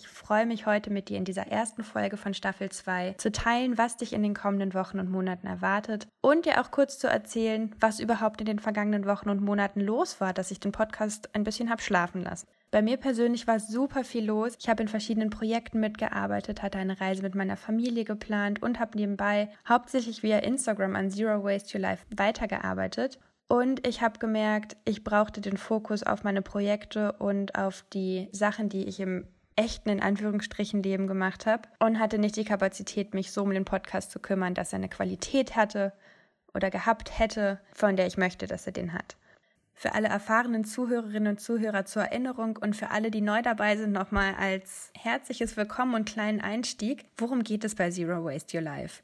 Ich freue mich heute mit dir in dieser ersten Folge von Staffel 2 zu teilen, was dich in den kommenden Wochen und Monaten erwartet und dir auch kurz zu erzählen, was überhaupt in den vergangenen Wochen und Monaten los war, dass ich den Podcast ein bisschen hab schlafen lassen. Bei mir persönlich war super viel los. Ich habe in verschiedenen Projekten mitgearbeitet, hatte eine Reise mit meiner Familie geplant und habe nebenbei hauptsächlich via Instagram an Zero Waste Your Life weitergearbeitet. Und ich habe gemerkt, ich brauchte den Fokus auf meine Projekte und auf die Sachen, die ich im echten, in Anführungsstrichen, Leben gemacht habe und hatte nicht die Kapazität, mich so um den Podcast zu kümmern, dass er eine Qualität hatte oder gehabt hätte, von der ich möchte, dass er den hat. Für alle erfahrenen Zuhörerinnen und Zuhörer zur Erinnerung und für alle, die neu dabei sind, nochmal als herzliches Willkommen und kleinen Einstieg. Worum geht es bei Zero Waste Your Life?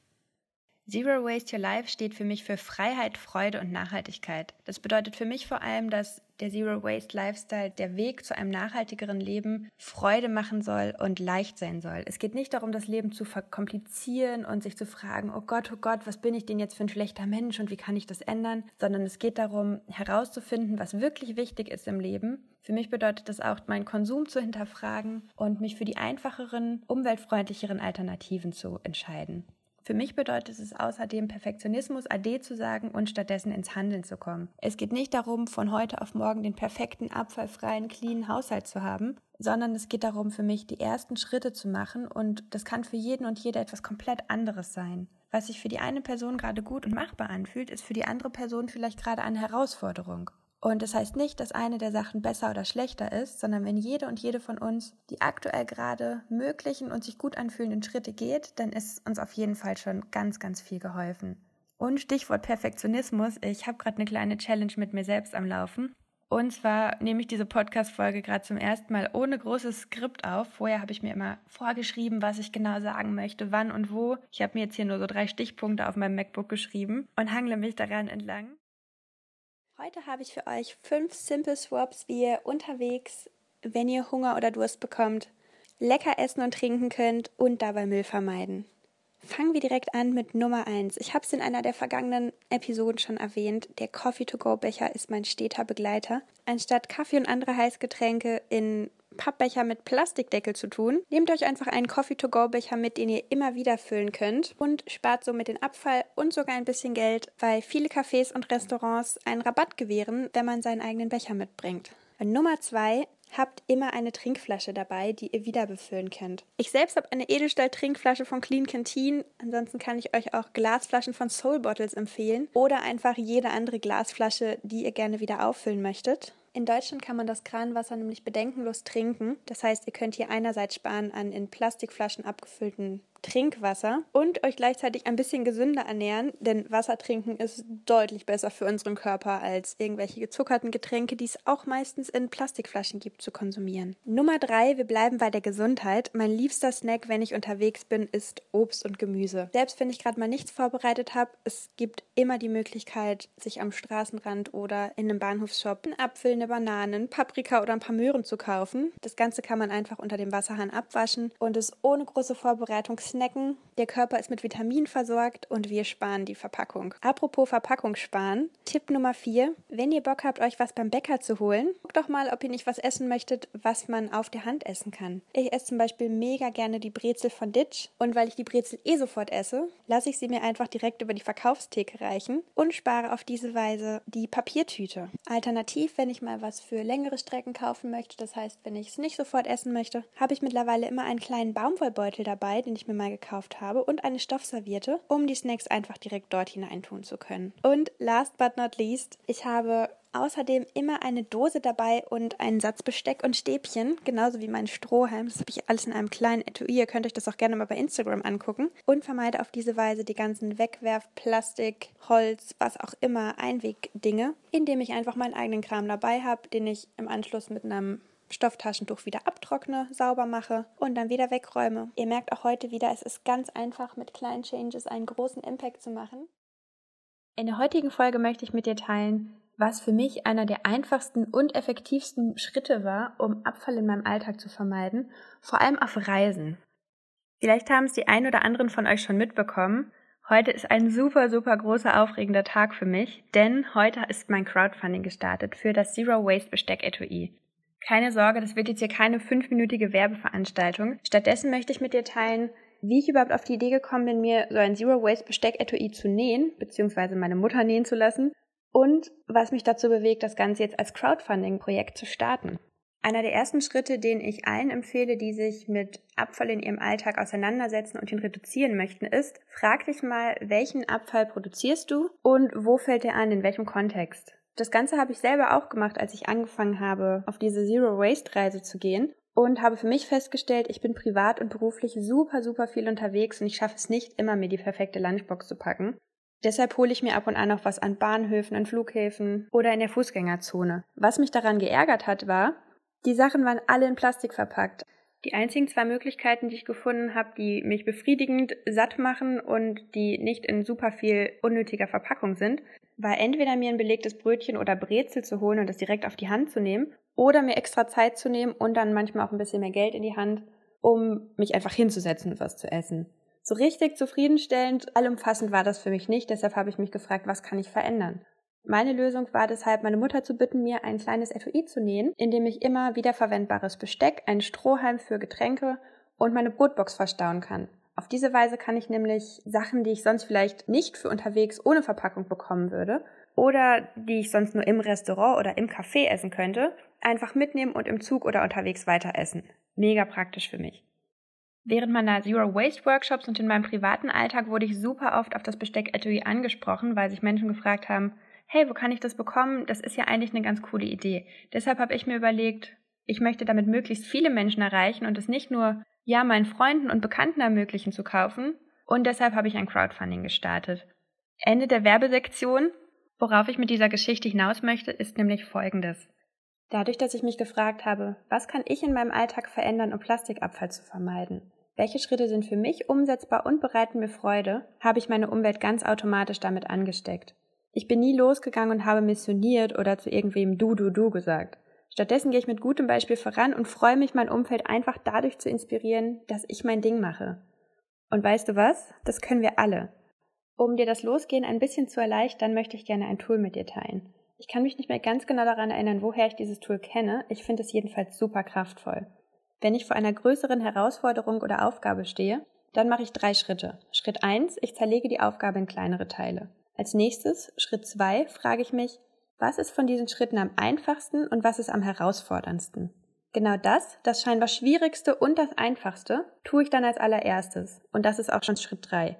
Zero Waste Your Life steht für mich für Freiheit, Freude und Nachhaltigkeit. Das bedeutet für mich vor allem, dass der Zero Waste Lifestyle, der Weg zu einem nachhaltigeren Leben, Freude machen soll und leicht sein soll. Es geht nicht darum, das Leben zu verkomplizieren und sich zu fragen, oh Gott, oh Gott, was bin ich denn jetzt für ein schlechter Mensch und wie kann ich das ändern, sondern es geht darum, herauszufinden, was wirklich wichtig ist im Leben. Für mich bedeutet das auch, meinen Konsum zu hinterfragen und mich für die einfacheren, umweltfreundlicheren Alternativen zu entscheiden. Für mich bedeutet es außerdem, Perfektionismus ade zu sagen und stattdessen ins Handeln zu kommen. Es geht nicht darum, von heute auf morgen den perfekten, abfallfreien, cleanen Haushalt zu haben, sondern es geht darum, für mich die ersten Schritte zu machen und das kann für jeden und jede etwas komplett anderes sein. Was sich für die eine Person gerade gut und machbar anfühlt, ist für die andere Person vielleicht gerade eine Herausforderung. Und das heißt nicht, dass eine der Sachen besser oder schlechter ist, sondern wenn jede und jede von uns die aktuell gerade möglichen und sich gut anfühlenden Schritte geht, dann ist uns auf jeden Fall schon ganz, ganz viel geholfen. Und Stichwort Perfektionismus, ich habe gerade eine kleine Challenge mit mir selbst am Laufen. Und zwar nehme ich diese Podcast-Folge gerade zum ersten Mal ohne großes Skript auf. Vorher habe ich mir immer vorgeschrieben, was ich genau sagen möchte, wann und wo. Ich habe mir jetzt hier nur so drei Stichpunkte auf meinem MacBook geschrieben und hangle mich daran entlang. Heute habe ich für euch fünf Simple Swaps, wie ihr unterwegs, wenn ihr Hunger oder Durst bekommt, lecker essen und trinken könnt und dabei Müll vermeiden. Fangen wir direkt an mit Nummer eins. Ich habe es in einer der vergangenen Episoden schon erwähnt. Der Coffee-to-go-Becher ist mein steter Begleiter. Anstatt Kaffee und andere Heißgetränke in Pappbecher mit Plastikdeckel zu tun. Nehmt euch einfach einen Coffee-to-go-Becher mit, den ihr immer wieder füllen könnt und spart somit den Abfall und sogar ein bisschen Geld, weil viele Cafés und Restaurants einen Rabatt gewähren, wenn man seinen eigenen Becher mitbringt. Nummer zwei, habt immer eine Trinkflasche dabei, die ihr wieder befüllen könnt. Ich selbst habe eine Edelstahl-Trinkflasche von Clean Canteen. Ansonsten kann ich euch auch Glasflaschen von Soul Bottles empfehlen oder einfach jede andere Glasflasche, die ihr gerne wieder auffüllen möchtet. In Deutschland kann man das Kranwasser nämlich bedenkenlos trinken. Das heißt, ihr könnt hier einerseits sparen an in Plastikflaschen abgefüllten Trinkwasser und euch gleichzeitig ein bisschen gesünder ernähren, denn Wasser trinken ist deutlich besser für unseren Körper als irgendwelche gezuckerten Getränke, die es auch meistens in Plastikflaschen gibt, zu konsumieren. Nummer drei, wir bleiben bei der Gesundheit. Mein liebster Snack, wenn ich unterwegs bin, ist Obst und Gemüse. Selbst wenn ich gerade mal nichts vorbereitet habe, es gibt immer die Möglichkeit, sich am Straßenrand oder in einem Bahnhofsshop einen Apfel, eine Banane, Paprika oder ein paar Möhren zu kaufen. Das Ganze kann man einfach unter dem Wasserhahn abwaschen und es ohne große Vorbereitung snacken. Der Körper ist mit Vitaminen versorgt und wir sparen die Verpackung. Apropos Verpackung sparen. Tipp Nummer 4. Wenn ihr Bock habt, euch was beim Bäcker zu holen, guckt doch mal, ob ihr nicht was essen möchtet, was man auf der Hand essen kann. Ich esse zum Beispiel mega gerne die Brezel von Ditch und weil ich die Brezel eh sofort esse, lasse ich sie mir einfach direkt über die Verkaufstheke reichen und spare auf diese Weise die Papiertüte. Alternativ, wenn ich mal was für längere Strecken kaufen möchte, das heißt, wenn ich es nicht sofort essen möchte, habe ich mittlerweile immer einen kleinen Baumwollbeutel dabei, den ich mir mal gekauft habe und eine Stoffserviette, um die Snacks einfach direkt dort hineintun zu können. Und last but not least, ich habe außerdem immer eine Dose dabei und einen Satz Besteck und Stäbchen, genauso wie mein Strohhalm. Das habe ich alles in einem kleinen Etui. Ihr könnt euch das auch gerne mal bei Instagram angucken. Und vermeide auf diese Weise die ganzen Wegwerf, Plastik, Holz, was auch immer, Einwegdinge, indem ich einfach meinen eigenen Kram dabei habe, den ich im Anschluss mit einem Stofftaschentuch wieder abtrockne, sauber mache und dann wieder wegräume. Ihr merkt auch heute wieder, es ist ganz einfach mit kleinen Changes einen großen Impact zu machen. In der heutigen Folge möchte ich mit dir teilen, was für mich einer der einfachsten und effektivsten Schritte war, um Abfall in meinem Alltag zu vermeiden, vor allem auf Reisen. Vielleicht haben es die ein oder anderen von euch schon mitbekommen. Heute ist ein super, super großer, aufregender Tag für mich, denn heute ist mein Crowdfunding gestartet für das Zero Waste Besteck Etui. Keine Sorge, das wird jetzt hier keine fünfminütige Werbeveranstaltung. Stattdessen möchte ich mit dir teilen, wie ich überhaupt auf die Idee gekommen bin, mir so ein Zero Waste Besteck-Etui zu nähen, beziehungsweise meine Mutter nähen zu lassen und was mich dazu bewegt, das Ganze jetzt als Crowdfunding-Projekt zu starten. Einer der ersten Schritte, den ich allen empfehle, die sich mit Abfall in ihrem Alltag auseinandersetzen und ihn reduzieren möchten, ist, frag dich mal, welchen Abfall produzierst du und wo fällt er an, in welchem Kontext? Das Ganze habe ich selber auch gemacht, als ich angefangen habe, auf diese Zero Waste Reise zu gehen und habe für mich festgestellt, ich bin privat und beruflich super, super viel unterwegs und ich schaffe es nicht immer, mir die perfekte Lunchbox zu packen. Deshalb hole ich mir ab und an noch was an Bahnhöfen, an Flughäfen oder in der Fußgängerzone. Was mich daran geärgert hat, war, die Sachen waren alle in Plastik verpackt. Die einzigen zwei Möglichkeiten, die ich gefunden habe, die mich befriedigend satt machen und die nicht in super viel unnötiger Verpackung sind, war entweder mir ein belegtes Brötchen oder Brezel zu holen und das direkt auf die Hand zu nehmen oder mir extra Zeit zu nehmen und dann manchmal auch ein bisschen mehr Geld in die Hand, um mich einfach hinzusetzen und was zu essen. So richtig zufriedenstellend, allumfassend war das für mich nicht, deshalb habe ich mich gefragt, was kann ich verändern? Meine Lösung war deshalb, meine Mutter zu bitten, mir ein kleines Etui zu nähen, in dem ich immer wiederverwendbares Besteck, einen Strohhalm für Getränke und meine Brotbox verstauen kann. Auf diese Weise kann ich nämlich Sachen, die ich sonst vielleicht nicht für unterwegs ohne Verpackung bekommen würde oder die ich sonst nur im Restaurant oder im Café essen könnte, einfach mitnehmen und im Zug oder unterwegs weiter essen. Mega praktisch für mich. Während meiner Zero Waste Workshops und in meinem privaten Alltag wurde ich super oft auf das Besteck Etui angesprochen, weil sich Menschen gefragt haben, hey, wo kann ich das bekommen? Das ist ja eigentlich eine ganz coole Idee. Deshalb habe ich mir überlegt, ich möchte damit möglichst viele Menschen erreichen und es nicht nur, ja, meinen Freunden und Bekannten ermöglichen zu kaufen. Und deshalb habe ich ein Crowdfunding gestartet. Ende der Werbesektion. Worauf ich mit dieser Geschichte hinaus möchte, ist nämlich folgendes. Dadurch, dass ich mich gefragt habe, was kann ich in meinem Alltag verändern, um Plastikabfall zu vermeiden? Welche Schritte sind für mich umsetzbar und bereiten mir Freude, habe ich meine Umwelt ganz automatisch damit angesteckt. Ich bin nie losgegangen und habe missioniert oder zu irgendwem du, du, du gesagt. Stattdessen gehe ich mit gutem Beispiel voran und freue mich, mein Umfeld einfach dadurch zu inspirieren, dass ich mein Ding mache. Und weißt du was? Das können wir alle. Um dir das Losgehen ein bisschen zu erleichtern, möchte ich gerne ein Tool mit dir teilen. Ich kann mich nicht mehr ganz genau daran erinnern, woher ich dieses Tool kenne. Ich finde es jedenfalls super kraftvoll. Wenn ich vor einer größeren Herausforderung oder Aufgabe stehe, dann mache ich drei Schritte. Schritt eins: ich zerlege die Aufgabe in kleinere Teile. Als nächstes, Schritt zwei, frage ich mich, was ist von diesen Schritten am einfachsten und was ist am herausforderndsten? Genau das, das scheinbar Schwierigste und das Einfachste, tue ich dann als allererstes. Und das ist auch schon Schritt drei.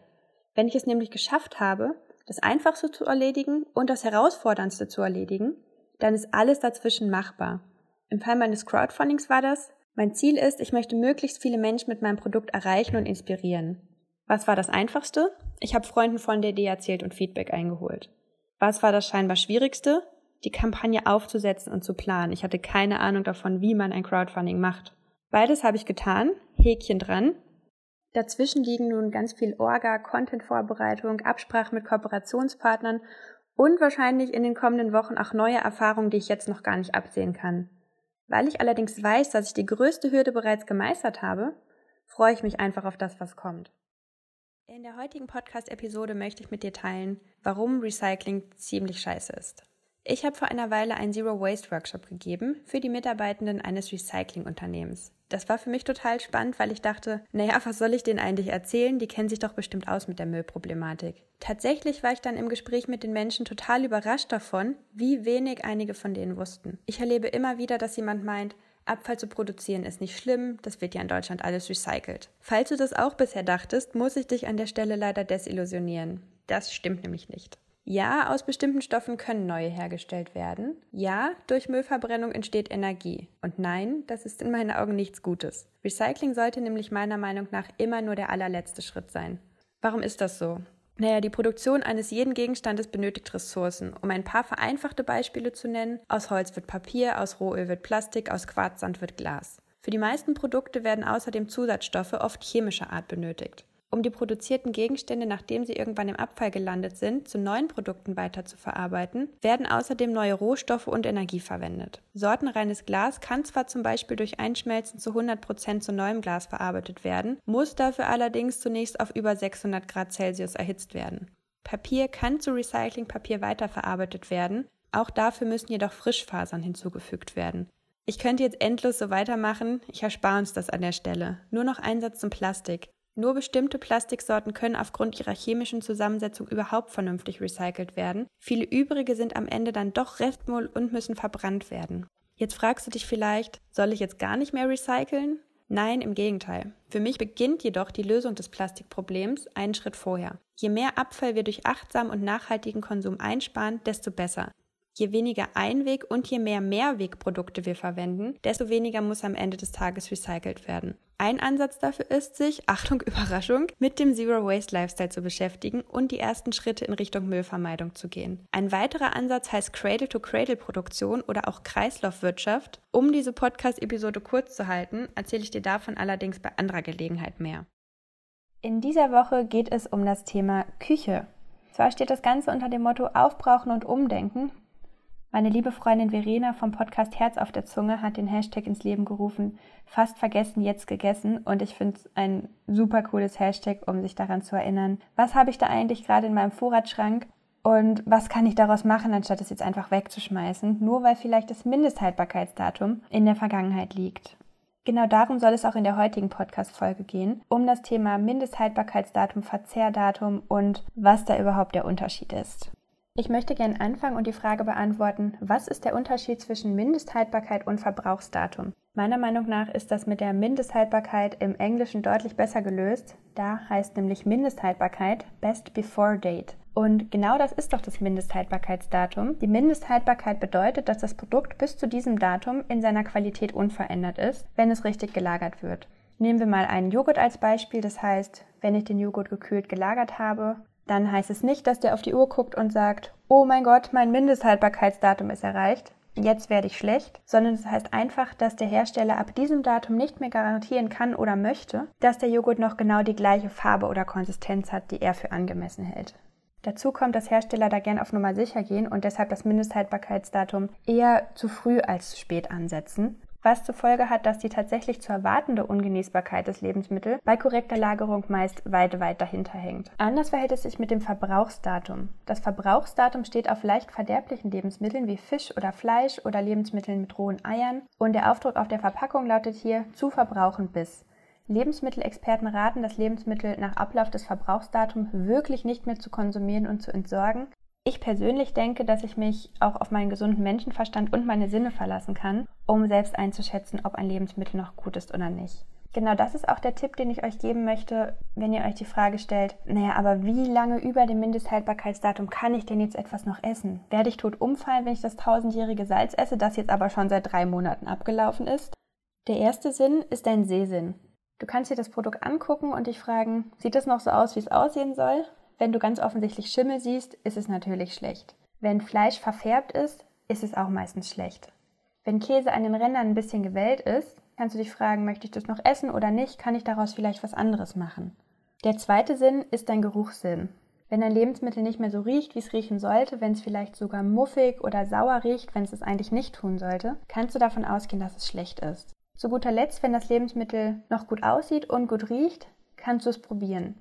Wenn ich es nämlich geschafft habe, das Einfachste zu erledigen und das Herausforderndste zu erledigen, dann ist alles dazwischen machbar. Im Fall meines Crowdfundings war das, mein Ziel ist, ich möchte möglichst viele Menschen mit meinem Produkt erreichen und inspirieren. Was war das Einfachste? Ich habe Freunden von der Idee erzählt und Feedback eingeholt. Was war das scheinbar Schwierigste? Die Kampagne aufzusetzen und zu planen. Ich hatte keine Ahnung davon, wie man ein Crowdfunding macht. Beides habe ich getan, Häkchen dran. Dazwischen liegen nun ganz viel Orga, Content-Vorbereitung, Absprache mit Kooperationspartnern und wahrscheinlich in den kommenden Wochen auch neue Erfahrungen, die ich jetzt noch gar nicht absehen kann. Weil ich allerdings weiß, dass ich die größte Hürde bereits gemeistert habe, freue ich mich einfach auf das, was kommt. In der heutigen Podcast-Episode möchte ich mit dir teilen, warum Recycling ziemlich scheiße ist. Ich habe vor einer Weile einen Zero Waste Workshop gegeben für die Mitarbeitenden eines Recycling-Unternehmens. Das war für mich total spannend, weil ich dachte, naja, was soll ich denen eigentlich erzählen? Die kennen sich doch bestimmt aus mit der Müllproblematik. Tatsächlich war ich dann im Gespräch mit den Menschen total überrascht davon, wie wenig einige von denen wussten. Ich erlebe immer wieder, dass jemand meint, Abfall zu produzieren ist nicht schlimm, das wird ja in Deutschland alles recycelt. Falls du das auch bisher dachtest, muss ich dich an der Stelle leider desillusionieren. Das stimmt nämlich nicht. Ja, aus bestimmten Stoffen können neue hergestellt werden. Ja, durch Müllverbrennung entsteht Energie. Und nein, das ist in meinen Augen nichts Gutes. Recycling sollte nämlich meiner Meinung nach immer nur der allerletzte Schritt sein. Warum ist das so? Naja, die Produktion eines jeden Gegenstandes benötigt Ressourcen. Um ein paar vereinfachte Beispiele zu nennen, aus Holz wird Papier, aus Rohöl wird Plastik, aus Quarzsand wird Glas. Für die meisten Produkte werden außerdem Zusatzstoffe oft chemischer Art benötigt um die produzierten Gegenstände, nachdem sie irgendwann im Abfall gelandet sind, zu neuen Produkten weiterzuverarbeiten, werden außerdem neue Rohstoffe und Energie verwendet. Sortenreines Glas kann zwar zum Beispiel durch Einschmelzen zu 100% zu neuem Glas verarbeitet werden, muss dafür allerdings zunächst auf über 600 Grad Celsius erhitzt werden. Papier kann zu Recyclingpapier weiterverarbeitet werden, auch dafür müssen jedoch Frischfasern hinzugefügt werden. Ich könnte jetzt endlos so weitermachen, ich erspare uns das an der Stelle. Nur noch ein Satz zum Plastik. Nur bestimmte Plastiksorten können aufgrund ihrer chemischen Zusammensetzung überhaupt vernünftig recycelt werden. Viele übrige sind am Ende dann doch Restmüll und müssen verbrannt werden. Jetzt fragst du dich vielleicht, soll ich jetzt gar nicht mehr recyceln? Nein, im Gegenteil. Für mich beginnt jedoch die Lösung des Plastikproblems einen Schritt vorher. Je mehr Abfall wir durch achtsamen und nachhaltigen Konsum einsparen, desto besser. Je weniger Einweg- und je mehr Mehrwegprodukte wir verwenden, desto weniger muss am Ende des Tages recycelt werden. Ein Ansatz dafür ist, sich, Achtung, Überraschung, mit dem Zero Waste Lifestyle zu beschäftigen und die ersten Schritte in Richtung Müllvermeidung zu gehen. Ein weiterer Ansatz heißt Cradle-to-Cradle-Produktion oder auch Kreislaufwirtschaft. Um diese Podcast-Episode kurz zu halten, erzähle ich dir davon allerdings bei anderer Gelegenheit mehr. In dieser Woche geht es um das Thema Küche. Zwar steht das Ganze unter dem Motto Aufbrauchen und Umdenken, meine liebe Freundin Verena vom Podcast Herz auf der Zunge hat den Hashtag ins Leben gerufen, fast vergessen, jetzt gegessen. Und ich finde es ein super cooles Hashtag, um sich daran zu erinnern. Was habe ich da eigentlich gerade in meinem Vorratsschrank? Und was kann ich daraus machen, anstatt es jetzt einfach wegzuschmeißen, nur weil vielleicht das Mindesthaltbarkeitsdatum in der Vergangenheit liegt? Genau darum soll es auch in der heutigen Podcast-Folge gehen, um das Thema Mindesthaltbarkeitsdatum, Verzehrdatum und was da überhaupt der Unterschied ist. Ich möchte gerne anfangen und die Frage beantworten, was ist der Unterschied zwischen Mindesthaltbarkeit und Verbrauchsdatum? Meiner Meinung nach ist das mit der Mindesthaltbarkeit im Englischen deutlich besser gelöst. Da heißt nämlich Mindesthaltbarkeit Best Before Date. Und genau das ist doch das Mindesthaltbarkeitsdatum. Die Mindesthaltbarkeit bedeutet, dass das Produkt bis zu diesem Datum in seiner Qualität unverändert ist, wenn es richtig gelagert wird. Nehmen wir mal einen Joghurt als Beispiel. Das heißt, wenn ich den Joghurt gekühlt gelagert habe, dann heißt es nicht, dass der auf die Uhr guckt und sagt, oh mein Gott, mein Mindesthaltbarkeitsdatum ist erreicht, jetzt werde ich schlecht, sondern es heißt einfach, dass der Hersteller ab diesem Datum nicht mehr garantieren kann oder möchte, dass der Joghurt noch genau die gleiche Farbe oder Konsistenz hat, die er für angemessen hält. Dazu kommt, dass Hersteller da gern auf Nummer sicher gehen und deshalb das Mindesthaltbarkeitsdatum eher zu früh als zu spät ansetzen was zur Folge hat, dass die tatsächlich zu erwartende Ungenießbarkeit des Lebensmittels bei korrekter Lagerung meist weit, weit dahinter hängt. Anders verhält es sich mit dem Verbrauchsdatum. Das Verbrauchsdatum steht auf leicht verderblichen Lebensmitteln wie Fisch oder Fleisch oder Lebensmitteln mit rohen Eiern und der Aufdruck auf der Verpackung lautet hier zu verbrauchen bis. Lebensmittelexperten raten, das Lebensmittel nach Ablauf des Verbrauchsdatums wirklich nicht mehr zu konsumieren und zu entsorgen, ich persönlich denke, dass ich mich auch auf meinen gesunden Menschenverstand und meine Sinne verlassen kann, um selbst einzuschätzen, ob ein Lebensmittel noch gut ist oder nicht. Genau das ist auch der Tipp, den ich euch geben möchte, wenn ihr euch die Frage stellt, naja, aber wie lange über dem Mindesthaltbarkeitsdatum kann ich denn jetzt etwas noch essen? Werde ich tot umfallen, wenn ich das tausendjährige Salz esse, das jetzt aber schon seit drei Monaten abgelaufen ist? Der erste Sinn ist dein Sehsinn. Du kannst dir das Produkt angucken und dich fragen, sieht es noch so aus, wie es aussehen soll? Wenn du ganz offensichtlich Schimmel siehst, ist es natürlich schlecht. Wenn Fleisch verfärbt ist, ist es auch meistens schlecht. Wenn Käse an den Rändern ein bisschen gewellt ist, kannst du dich fragen, möchte ich das noch essen oder nicht? Kann ich daraus vielleicht was anderes machen? Der zweite Sinn ist dein Geruchssinn. Wenn ein Lebensmittel nicht mehr so riecht, wie es riechen sollte, wenn es vielleicht sogar muffig oder sauer riecht, wenn es es eigentlich nicht tun sollte, kannst du davon ausgehen, dass es schlecht ist. Zu guter Letzt, wenn das Lebensmittel noch gut aussieht und gut riecht, kannst du es probieren.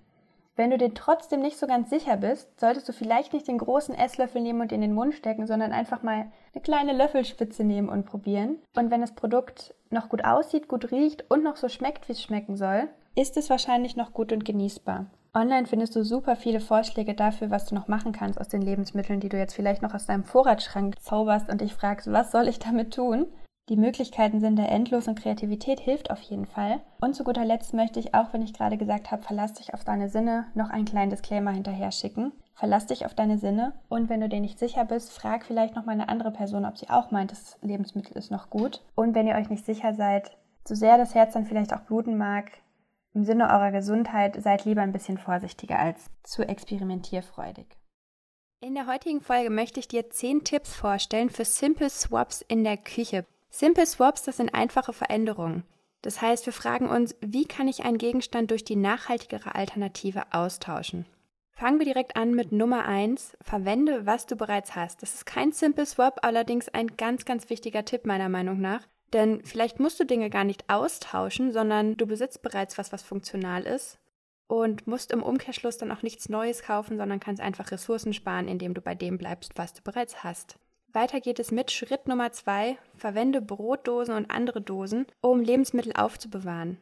Wenn du dir trotzdem nicht so ganz sicher bist, solltest du vielleicht nicht den großen Esslöffel nehmen und in den Mund stecken, sondern einfach mal eine kleine Löffelspitze nehmen und probieren. Und wenn das Produkt noch gut aussieht, gut riecht und noch so schmeckt, wie es schmecken soll, ist es wahrscheinlich noch gut und genießbar. Online findest du super viele Vorschläge dafür, was du noch machen kannst aus den Lebensmitteln, die du jetzt vielleicht noch aus deinem Vorratsschrank zauberst und dich fragst, was soll ich damit tun? Die Möglichkeiten sind da endlos und Kreativität hilft auf jeden Fall. Und zu guter Letzt möchte ich auch, wenn ich gerade gesagt habe, verlass dich auf deine Sinne, noch einen kleinen Disclaimer hinterher schicken. Verlass dich auf deine Sinne und wenn du dir nicht sicher bist, frag vielleicht noch mal eine andere Person, ob sie auch meint, das Lebensmittel ist noch gut. Und wenn ihr euch nicht sicher seid, so sehr das Herz dann vielleicht auch bluten mag, im Sinne eurer Gesundheit seid lieber ein bisschen vorsichtiger als zu experimentierfreudig. In der heutigen Folge möchte ich dir 10 Tipps vorstellen für Simple Swaps in der Küche. Simple Swaps, das sind einfache Veränderungen. Das heißt, wir fragen uns, wie kann ich einen Gegenstand durch die nachhaltigere Alternative austauschen? Fangen wir direkt an mit Nummer 1. Verwende, was du bereits hast. Das ist kein Simple Swap, allerdings ein ganz, ganz wichtiger Tipp meiner Meinung nach. Denn vielleicht musst du Dinge gar nicht austauschen, sondern du besitzt bereits was, was funktional ist und musst im Umkehrschluss dann auch nichts Neues kaufen, sondern kannst einfach Ressourcen sparen, indem du bei dem bleibst, was du bereits hast. Weiter geht es mit Schritt Nummer zwei. Verwende Brotdosen und andere Dosen, um Lebensmittel aufzubewahren.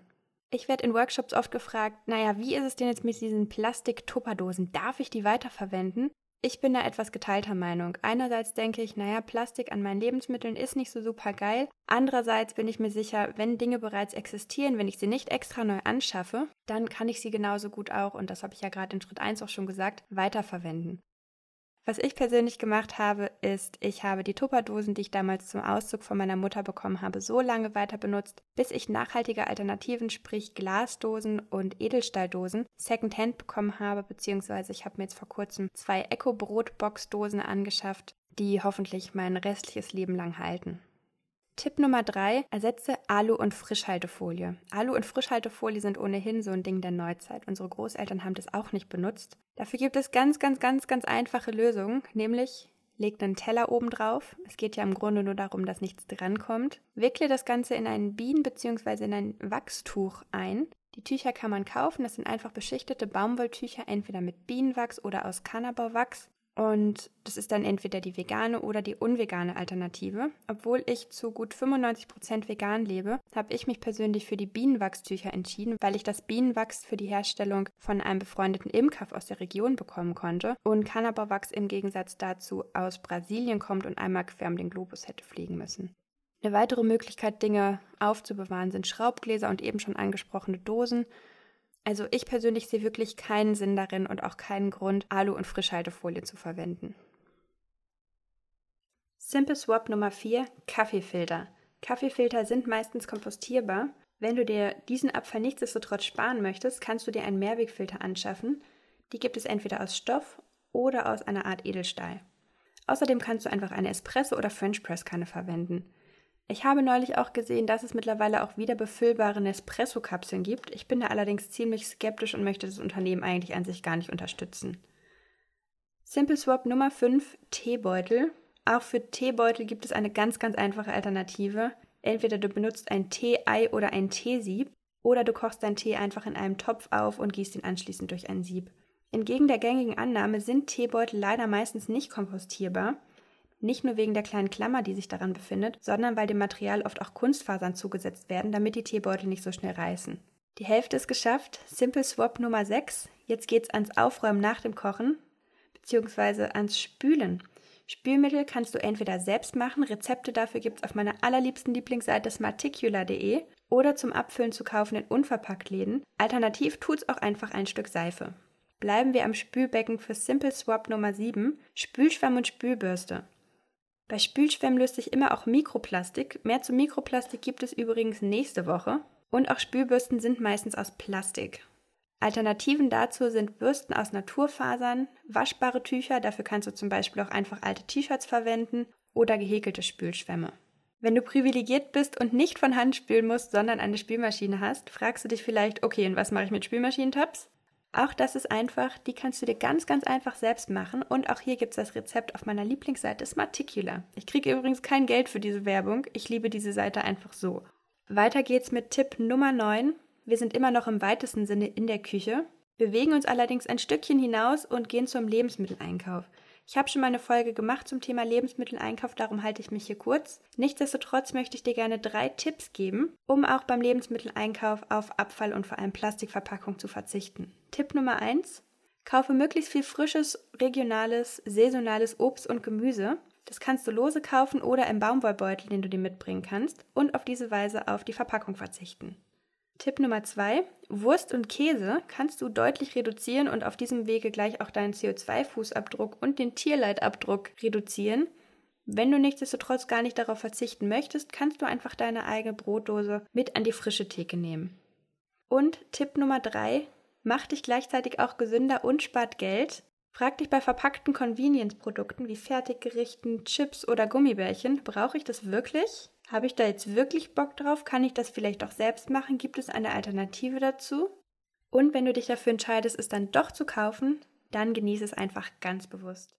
Ich werde in Workshops oft gefragt, naja, wie ist es denn jetzt mit diesen Plastik-Tupperdosen? Darf ich die weiterverwenden? Ich bin da etwas geteilter Meinung. Einerseits denke ich, naja, Plastik an meinen Lebensmitteln ist nicht so super geil. Andererseits bin ich mir sicher, wenn Dinge bereits existieren, wenn ich sie nicht extra neu anschaffe, dann kann ich sie genauso gut auch, und das habe ich ja gerade in Schritt 1 auch schon gesagt, weiterverwenden. Was ich persönlich gemacht habe, ist, ich habe die Tupperdosen, die ich damals zum Auszug von meiner Mutter bekommen habe, so lange weiter benutzt, bis ich nachhaltige Alternativen, sprich Glasdosen und Edelstahldosen, Secondhand bekommen habe, beziehungsweise ich habe mir jetzt vor kurzem zwei Eco-Brotbox-Dosen angeschafft, die hoffentlich mein restliches Leben lang halten. Tipp Nummer drei, ersetze Alu- und Frischhaltefolie. Alu- und Frischhaltefolie sind ohnehin so ein Ding der Neuzeit. Unsere Großeltern haben das auch nicht benutzt. Dafür gibt es ganz, ganz, ganz, ganz einfache Lösungen, nämlich legt einen Teller oben drauf. Es geht ja im Grunde nur darum, dass nichts drankommt. Wickle das Ganze in ein Bienen- bzw. in ein Wachstuch ein. Die Tücher kann man kaufen. Das sind einfach beschichtete Baumwolltücher, entweder mit Bienenwachs oder aus Cannabauwachs. Und das ist dann entweder die vegane oder die unvegane Alternative. Obwohl ich zu gut 95% vegan lebe, habe ich mich persönlich für die Bienenwachstücher entschieden, weil ich das Bienenwachs für die Herstellung von einem befreundeten Imker aus der Region bekommen konnte und Cannabawachs im Gegensatz dazu aus Brasilien kommt und einmal quer um den Globus hätte fliegen müssen. Eine weitere Möglichkeit, Dinge aufzubewahren, sind Schraubgläser und eben schon angesprochene Dosen. Also ich persönlich sehe wirklich keinen Sinn darin und auch keinen Grund, Alu- und Frischhaltefolie zu verwenden. Simple Swap Nummer 4, Kaffeefilter. Kaffeefilter sind meistens kompostierbar. Wenn du dir diesen Abfall nichtsdestotrotz sparen möchtest, kannst du dir einen Mehrwegfilter anschaffen. Die gibt es entweder aus Stoff oder aus einer Art Edelstahl. Außerdem kannst du einfach eine Espresso- oder French Press Kanne verwenden. Ich habe neulich auch gesehen, dass es mittlerweile auch wieder befüllbare Nespresso-Kapseln gibt. Ich bin da allerdings ziemlich skeptisch und möchte das Unternehmen eigentlich an sich gar nicht unterstützen. Simple Swap Nummer 5, Teebeutel. Auch für Teebeutel gibt es eine ganz, ganz einfache Alternative. Entweder du benutzt ein Tee-Ei oder ein Teesieb oder du kochst deinen Tee einfach in einem Topf auf und gießt ihn anschließend durch ein Sieb. Entgegen der gängigen Annahme sind Teebeutel leider meistens nicht kompostierbar. Nicht nur wegen der kleinen Klammer, die sich daran befindet, sondern weil dem Material oft auch Kunstfasern zugesetzt werden, damit die Teebeutel nicht so schnell reißen. Die Hälfte ist geschafft. Simple Swap Nummer 6. Jetzt geht's ans Aufräumen nach dem Kochen, beziehungsweise ans Spülen. Spülmittel kannst du entweder selbst machen, Rezepte dafür gibt's auf meiner allerliebsten Lieblingsseite smarticula.de oder zum Abfüllen zu kaufen in Unverpacktläden. Alternativ tut's auch einfach ein Stück Seife. Bleiben wir am Spülbecken für Simple Swap Nummer 7, Spülschwamm und Spülbürste. Bei Spülschwämmen löst sich immer auch Mikroplastik. Mehr zu Mikroplastik gibt es übrigens nächste Woche. Und auch Spülbürsten sind meistens aus Plastik. Alternativen dazu sind Bürsten aus Naturfasern, waschbare Tücher, dafür kannst du zum Beispiel auch einfach alte T-Shirts verwenden oder gehäkelte Spülschwämme. Wenn du privilegiert bist und nicht von Hand spülen musst, sondern eine Spülmaschine hast, fragst du dich vielleicht, okay, und was mache ich mit Spülmaschinentabs? Auch das ist einfach, die kannst du dir ganz, ganz einfach selbst machen. Und auch hier gibt es das Rezept auf meiner Lieblingsseite Smarticula. Ich kriege übrigens kein Geld für diese Werbung. Ich liebe diese Seite einfach so. Weiter geht's mit Tipp Nummer 9. Wir sind immer noch im weitesten Sinne in der Küche, bewegen uns allerdings ein Stückchen hinaus und gehen zum Lebensmitteleinkauf. Ich habe schon mal eine Folge gemacht zum Thema Lebensmitteleinkauf, darum halte ich mich hier kurz. Nichtsdestotrotz möchte ich dir gerne drei Tipps geben, um auch beim Lebensmitteleinkauf auf Abfall und vor allem Plastikverpackung zu verzichten. Tipp Nummer eins: Kaufe möglichst viel frisches, regionales, saisonales Obst und Gemüse. Das kannst du lose kaufen oder im Baumwollbeutel, den du dir mitbringen kannst, und auf diese Weise auf die Verpackung verzichten. Tipp Nummer zwei: Wurst und Käse kannst du deutlich reduzieren und auf diesem Wege gleich auch deinen CO2-Fußabdruck und den Tierleitabdruck reduzieren. Wenn du nichtsdestotrotz gar nicht darauf verzichten möchtest, kannst du einfach deine eigene Brotdose mit an die frische Theke nehmen. Und Tipp Nummer drei: Mach dich gleichzeitig auch gesünder und spart Geld. Frag dich bei verpackten Convenience-Produkten wie Fertiggerichten, Chips oder Gummibärchen, brauche ich das wirklich? Habe ich da jetzt wirklich Bock drauf? Kann ich das vielleicht auch selbst machen? Gibt es eine Alternative dazu? Und wenn du dich dafür entscheidest, es dann doch zu kaufen, dann genieße es einfach ganz bewusst.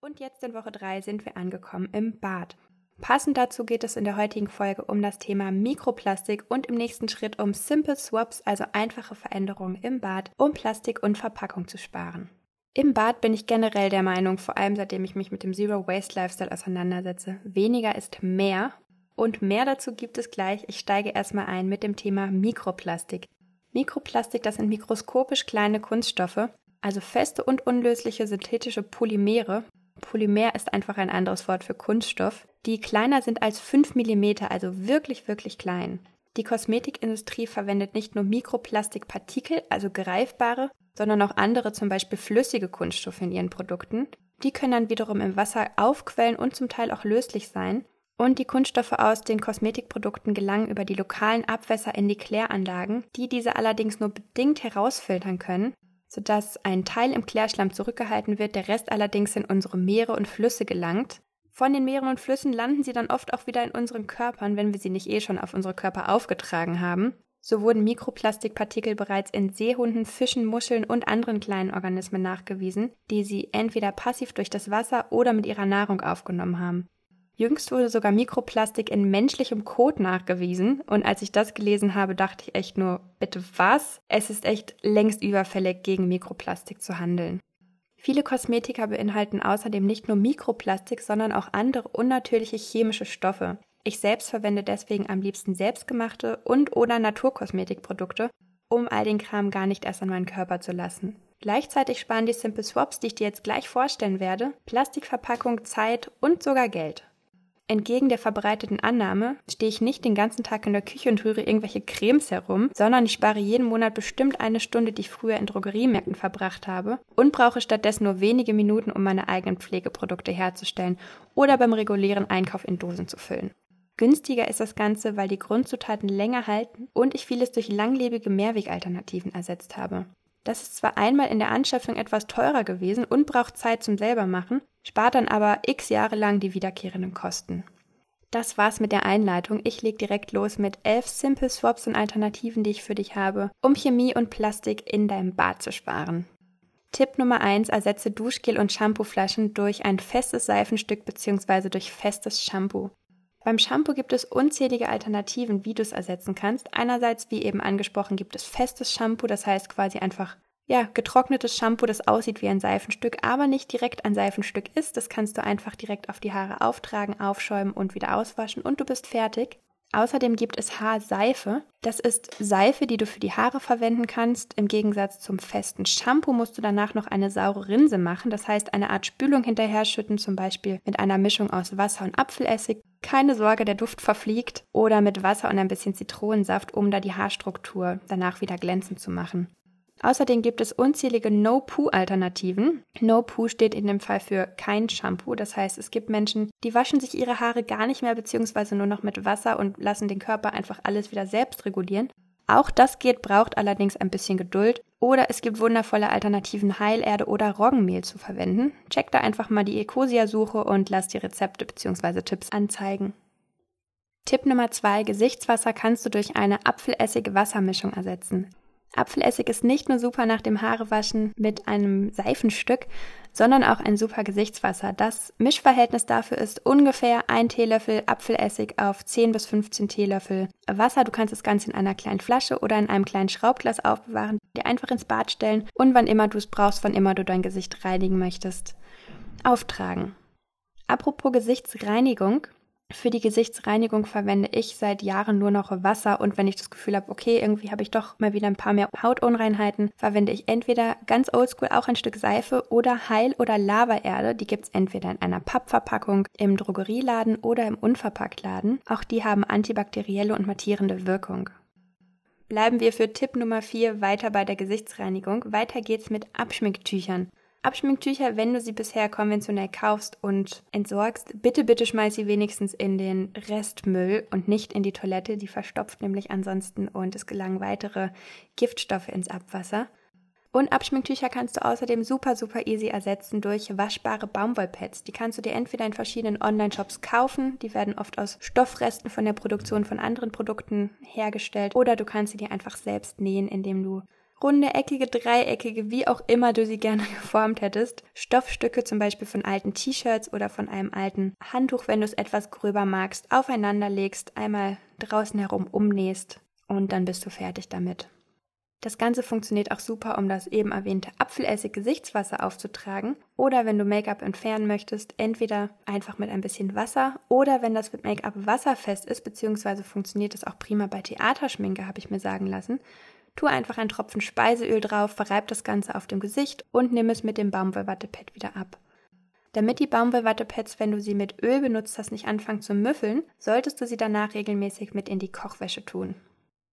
Und jetzt in Woche 3 sind wir angekommen im Bad. Passend dazu geht es in der heutigen Folge um das Thema Mikroplastik und im nächsten Schritt um Simple Swaps, also einfache Veränderungen im Bad, um Plastik und Verpackung zu sparen. Im Bad bin ich generell der Meinung, vor allem seitdem ich mich mit dem Zero Waste Lifestyle auseinandersetze, weniger ist mehr. Und mehr dazu gibt es gleich. Ich steige erstmal ein mit dem Thema Mikroplastik. Mikroplastik, das sind mikroskopisch kleine Kunststoffe, also feste und unlösliche synthetische Polymere. Polymer ist einfach ein anderes Wort für Kunststoff, die kleiner sind als 5 mm, also wirklich, wirklich klein. Die Kosmetikindustrie verwendet nicht nur Mikroplastikpartikel, also greifbare, sondern auch andere, zum Beispiel flüssige Kunststoffe in ihren Produkten. Die können dann wiederum im Wasser aufquellen und zum Teil auch löslich sein. Und die Kunststoffe aus den Kosmetikprodukten gelangen über die lokalen Abwässer in die Kläranlagen, die diese allerdings nur bedingt herausfiltern können, sodass ein Teil im Klärschlamm zurückgehalten wird, der Rest allerdings in unsere Meere und Flüsse gelangt. Von den Meeren und Flüssen landen sie dann oft auch wieder in unseren Körpern, wenn wir sie nicht eh schon auf unsere Körper aufgetragen haben. So wurden Mikroplastikpartikel bereits in Seehunden, Fischen, Muscheln und anderen kleinen Organismen nachgewiesen, die sie entweder passiv durch das Wasser oder mit ihrer Nahrung aufgenommen haben. Jüngst wurde sogar Mikroplastik in menschlichem Kot nachgewiesen und als ich das gelesen habe, dachte ich echt nur, bitte was? Es ist echt längst überfällig, gegen Mikroplastik zu handeln. Viele Kosmetika beinhalten außerdem nicht nur Mikroplastik, sondern auch andere unnatürliche chemische Stoffe, ich selbst verwende deswegen am liebsten selbstgemachte und oder Naturkosmetikprodukte, um all den Kram gar nicht erst an meinen Körper zu lassen. Gleichzeitig sparen die Simple Swaps, die ich dir jetzt gleich vorstellen werde, Plastikverpackung, Zeit und sogar Geld. Entgegen der verbreiteten Annahme stehe ich nicht den ganzen Tag in der Küche und rühre irgendwelche Cremes herum, sondern ich spare jeden Monat bestimmt eine Stunde, die ich früher in Drogeriemärkten verbracht habe und brauche stattdessen nur wenige Minuten, um meine eigenen Pflegeprodukte herzustellen oder beim regulären Einkauf in Dosen zu füllen. Günstiger ist das Ganze, weil die Grundzutaten länger halten und ich vieles durch langlebige Mehrwegalternativen ersetzt habe. Das ist zwar einmal in der Anschaffung etwas teurer gewesen und braucht Zeit zum selbermachen, spart dann aber x Jahre lang die wiederkehrenden Kosten. Das war's mit der Einleitung. Ich leg direkt los mit elf Simple Swaps und Alternativen, die ich für dich habe, um Chemie und Plastik in deinem Bad zu sparen. Tipp Nummer 1: Ersetze Duschgel und Shampooflaschen durch ein festes Seifenstück bzw. durch festes Shampoo. Beim Shampoo gibt es unzählige Alternativen, wie du es ersetzen kannst. Einerseits, wie eben angesprochen, gibt es festes Shampoo, das heißt quasi einfach ja, getrocknetes Shampoo, das aussieht wie ein Seifenstück, aber nicht direkt ein Seifenstück ist. Das kannst du einfach direkt auf die Haare auftragen, aufschäumen und wieder auswaschen und du bist fertig. Außerdem gibt es Haarseife. Das ist Seife, die du für die Haare verwenden kannst. Im Gegensatz zum festen Shampoo musst du danach noch eine saure Rinse machen, das heißt eine Art Spülung hinterher schütten, zum Beispiel mit einer Mischung aus Wasser und Apfelessig. Keine Sorge, der Duft verfliegt. Oder mit Wasser und ein bisschen Zitronensaft, um da die Haarstruktur danach wieder glänzend zu machen. Außerdem gibt es unzählige No-Poo-Alternativen. No-Poo steht in dem Fall für kein Shampoo. Das heißt, es gibt Menschen, die waschen sich ihre Haare gar nicht mehr beziehungsweise nur noch mit Wasser und lassen den Körper einfach alles wieder selbst regulieren. Auch das geht, braucht allerdings ein bisschen Geduld. Oder es gibt wundervolle Alternativen, Heilerde oder Roggenmehl zu verwenden. Check da einfach mal die Ecosia-Suche und lass die Rezepte bzw. Tipps anzeigen. Tipp Nummer 2: Gesichtswasser kannst du durch eine Apfelessig-Wassermischung ersetzen. Apfelessig ist nicht nur super nach dem Haarewaschen mit einem Seifenstück, sondern auch ein super Gesichtswasser. Das Mischverhältnis dafür ist ungefähr ein Teelöffel Apfelessig auf 10 bis 15 Teelöffel Wasser. Du kannst das Ganze in einer kleinen Flasche oder in einem kleinen Schraubglas aufbewahren, dir einfach ins Bad stellen und wann immer du es brauchst, wann immer du dein Gesicht reinigen möchtest, auftragen. Apropos Gesichtsreinigung, für die Gesichtsreinigung verwende ich seit Jahren nur noch Wasser und wenn ich das Gefühl habe, okay, irgendwie habe ich doch mal wieder ein paar mehr Hautunreinheiten, verwende ich entweder ganz oldschool auch ein Stück Seife oder Heil- oder Lavaerde. Die gibt es entweder in einer Pappverpackung, im Drogerieladen oder im Unverpacktladen. Auch die haben antibakterielle und mattierende Wirkung. Bleiben wir für Tipp Nummer 4 weiter bei der Gesichtsreinigung. Weiter geht's mit Abschminktüchern. Abschminktücher, wenn du sie bisher konventionell kaufst und entsorgst, bitte, bitte schmeiß sie wenigstens in den Restmüll und nicht in die Toilette. Die verstopft nämlich ansonsten und es gelangen weitere Giftstoffe ins Abwasser. Und Abschminktücher kannst du außerdem super, super easy ersetzen durch waschbare Baumwollpads. Die kannst du dir entweder in verschiedenen Online-Shops kaufen, die werden oft aus Stoffresten von der Produktion von anderen Produkten hergestellt, oder du kannst sie dir einfach selbst nähen, indem du runde, eckige, dreieckige, wie auch immer du sie gerne geformt hättest. Stoffstücke zum Beispiel von alten T-Shirts oder von einem alten Handtuch, wenn du es etwas gröber magst, aufeinander legst, einmal draußen herum umnähst und dann bist du fertig damit. Das Ganze funktioniert auch super, um das eben erwähnte Apfelessig-Gesichtswasser aufzutragen. Oder wenn du Make-up entfernen möchtest, entweder einfach mit ein bisschen Wasser oder wenn das Make-up wasserfest ist, beziehungsweise funktioniert das auch prima bei Theaterschminke, habe ich mir sagen lassen. Tu einfach einen Tropfen Speiseöl drauf, verreib das Ganze auf dem Gesicht und nimm es mit dem Baumwollwattepad wieder ab. Damit die Baumwollwattepads, wenn du sie mit Öl benutzt hast, nicht anfangen zu müffeln, solltest du sie danach regelmäßig mit in die Kochwäsche tun.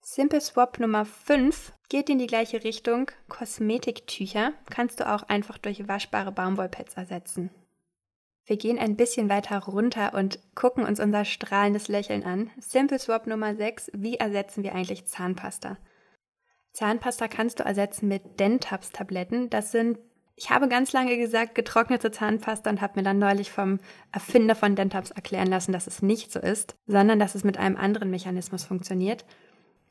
Simple Swap Nummer 5 geht in die gleiche Richtung. Kosmetiktücher kannst du auch einfach durch waschbare Baumwollpads ersetzen. Wir gehen ein bisschen weiter runter und gucken uns unser strahlendes Lächeln an. Simple Swap Nummer 6. Wie ersetzen wir eigentlich Zahnpasta? Zahnpasta kannst du ersetzen mit Dentaps-Tabletten. Das sind, ich habe ganz lange gesagt, getrocknete Zahnpasta und habe mir dann neulich vom Erfinder von Dentaps erklären lassen, dass es nicht so ist, sondern dass es mit einem anderen Mechanismus funktioniert.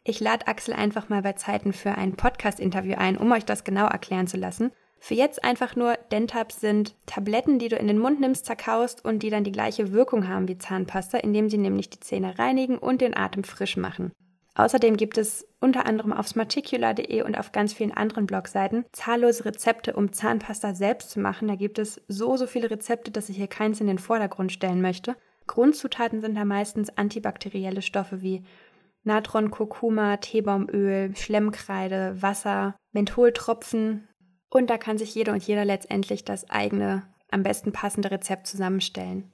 Ich lade Axel einfach mal bei Zeiten für ein Podcast-Interview ein, um euch das genau erklären zu lassen. Für jetzt einfach nur, Dentabs sind Tabletten, die du in den Mund nimmst, zerkaust und die dann die gleiche Wirkung haben wie Zahnpasta, indem sie nämlich die Zähne reinigen und den Atem frisch machen. Außerdem gibt es unter anderem auf smarticular.de und auf ganz vielen anderen Blogseiten zahllose Rezepte, um Zahnpasta selbst zu machen. Da gibt es so, so viele Rezepte, dass ich hier keins in den Vordergrund stellen möchte. Grundzutaten sind da meistens antibakterielle Stoffe wie Natron, Kurkuma, Teebaumöl, Schlemmkreide, Wasser, Mentholtropfen. Und da kann sich jeder und jeder letztendlich das eigene, am besten passende Rezept zusammenstellen.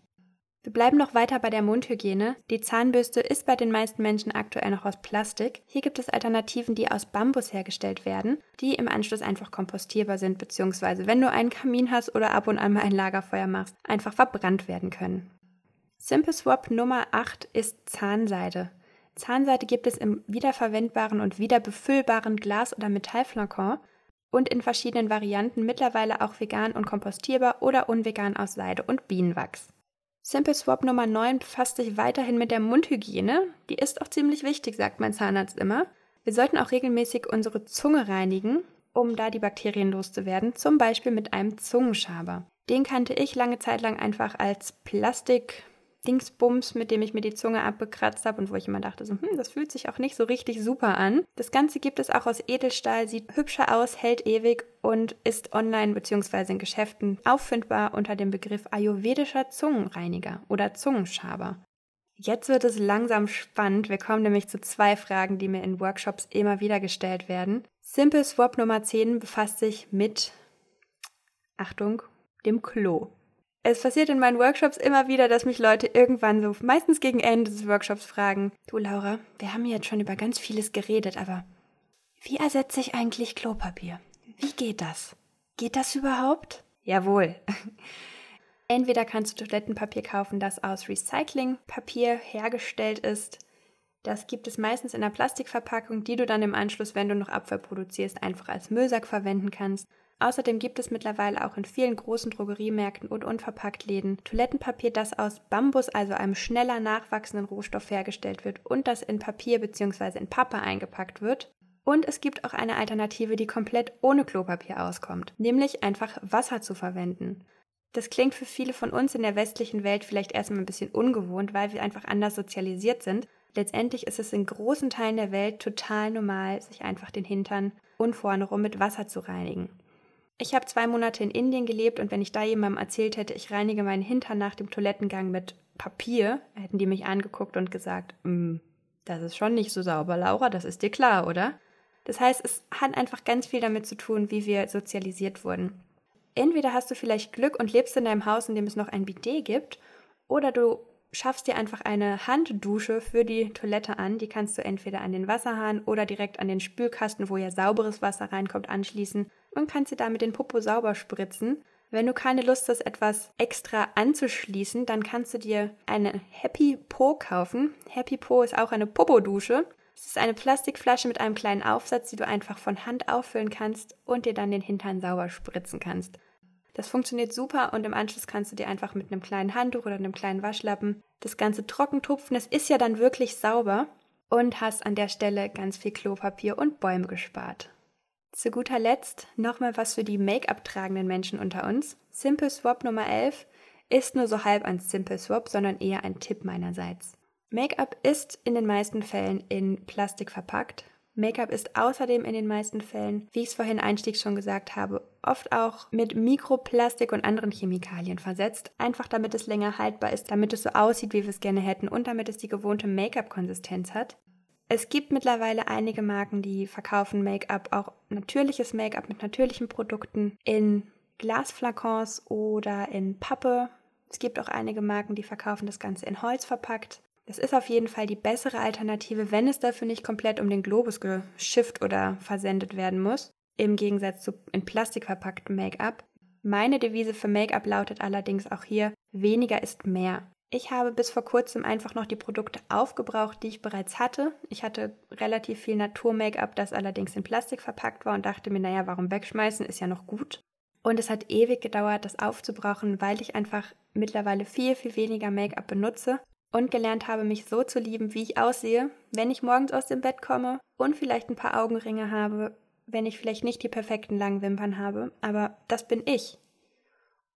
Wir bleiben noch weiter bei der Mundhygiene. Die Zahnbürste ist bei den meisten Menschen aktuell noch aus Plastik. Hier gibt es Alternativen, die aus Bambus hergestellt werden, die im Anschluss einfach kompostierbar sind, beziehungsweise wenn du einen Kamin hast oder ab und an mal ein Lagerfeuer machst, einfach verbrannt werden können. Simple Swap Nummer 8 ist Zahnseide. Zahnseide gibt es im wiederverwendbaren und wiederbefüllbaren Glas- oder Metallflakon und in verschiedenen Varianten, mittlerweile auch vegan und kompostierbar oder unvegan aus Seide und Bienenwachs. Simple Swap Nummer 9 befasst sich weiterhin mit der Mundhygiene. Die ist auch ziemlich wichtig, sagt mein Zahnarzt immer. Wir sollten auch regelmäßig unsere Zunge reinigen, um da die Bakterien loszuwerden, zum Beispiel mit einem Zungenschaber. Den kannte ich lange Zeit lang einfach als Plastik Dingsbums, mit dem ich mir die Zunge abgekratzt habe und wo ich immer dachte, so, hm, das fühlt sich auch nicht so richtig super an. Das Ganze gibt es auch aus Edelstahl, sieht hübscher aus, hält ewig und ist online bzw. in Geschäften auffindbar unter dem Begriff ayurvedischer Zungenreiniger oder Zungenschaber. Jetzt wird es langsam spannend. Wir kommen nämlich zu zwei Fragen, die mir in Workshops immer wieder gestellt werden. Simple Swap Nummer 10 befasst sich mit, Achtung, dem Klo. Es passiert in meinen Workshops immer wieder, dass mich Leute irgendwann so, meistens gegen Ende des Workshops fragen, du Laura, wir haben jetzt schon über ganz vieles geredet, aber wie ersetze ich eigentlich Klopapier? Wie geht das? Geht das überhaupt? Jawohl. Entweder kannst du Toilettenpapier kaufen, das aus Recyclingpapier hergestellt ist. Das gibt es meistens in einer Plastikverpackung, die du dann im Anschluss, wenn du noch Abfall produzierst, einfach als Müllsack verwenden kannst. Außerdem gibt es mittlerweile auch in vielen großen Drogeriemärkten und Unverpacktläden Toilettenpapier, das aus Bambus, also einem schneller nachwachsenden Rohstoff hergestellt wird und das in Papier bzw. in Pappe eingepackt wird. Und es gibt auch eine Alternative, die komplett ohne Klopapier auskommt, nämlich einfach Wasser zu verwenden. Das klingt für viele von uns in der westlichen Welt vielleicht erstmal ein bisschen ungewohnt, weil wir einfach anders sozialisiert sind. Letztendlich ist es in großen Teilen der Welt total normal, sich einfach den Hintern und vorne rum mit Wasser zu reinigen. Ich habe zwei Monate in Indien gelebt und wenn ich da jemandem erzählt hätte, ich reinige meinen Hintern nach dem Toilettengang mit Papier, hätten die mich angeguckt und gesagt, mm, das ist schon nicht so sauber, Laura, das ist dir klar, oder? Das heißt, es hat einfach ganz viel damit zu tun, wie wir sozialisiert wurden. Entweder hast du vielleicht Glück und lebst in deinem Haus, in dem es noch ein Bidet gibt, oder du schaffst dir einfach eine Handdusche für die Toilette an. Die kannst du entweder an den Wasserhahn oder direkt an den Spülkasten, wo ja sauberes Wasser reinkommt, anschließen und kannst dir damit den Popo sauber spritzen. Wenn du keine Lust hast, etwas extra anzuschließen, dann kannst du dir eine Happy Po kaufen. Happy Po ist auch eine Popo-Dusche. Es ist eine Plastikflasche mit einem kleinen Aufsatz, die du einfach von Hand auffüllen kannst und dir dann den Hintern sauber spritzen kannst. Das funktioniert super und im Anschluss kannst du dir einfach mit einem kleinen Handtuch oder einem kleinen Waschlappen das Ganze trocken tupfen. Es ist ja dann wirklich sauber und hast an der Stelle ganz viel Klopapier und Bäume gespart. Zu guter Letzt nochmal was für die Make-up tragenden Menschen unter uns. Simple Swap Nummer 11 ist nur so halb ein Simple Swap, sondern eher ein Tipp meinerseits. Make-up ist in den meisten Fällen in Plastik verpackt. Make-up ist außerdem in den meisten Fällen, wie ich es vorhin einstiegs schon gesagt habe, oft auch mit Mikroplastik und anderen Chemikalien versetzt, einfach damit es länger haltbar ist, damit es so aussieht, wie wir es gerne hätten und damit es die gewohnte Make-up-Konsistenz hat. Es gibt mittlerweile einige Marken, die verkaufen Make-up, auch natürliches Make-up mit natürlichen Produkten in Glasflakons oder in Pappe. Es gibt auch einige Marken, die verkaufen das Ganze in Holz verpackt. Das ist auf jeden Fall die bessere Alternative, wenn es dafür nicht komplett um den Globus geschifft oder versendet werden muss, im Gegensatz zu in Plastik verpacktem Make-up. Meine Devise für Make-up lautet allerdings auch hier, weniger ist mehr. Ich habe bis vor kurzem einfach noch die Produkte aufgebraucht, die ich bereits hatte. Ich hatte relativ viel Natur-Make-up, das allerdings in Plastik verpackt war und dachte mir, naja, warum wegschmeißen, ist ja noch gut. Und es hat ewig gedauert, das aufzubrauchen, weil ich einfach mittlerweile viel, viel weniger Make-up benutze und gelernt habe, mich so zu lieben, wie ich aussehe, wenn ich morgens aus dem Bett komme und vielleicht ein paar Augenringe habe, wenn ich vielleicht nicht die perfekten langen Wimpern habe, aber das bin ich.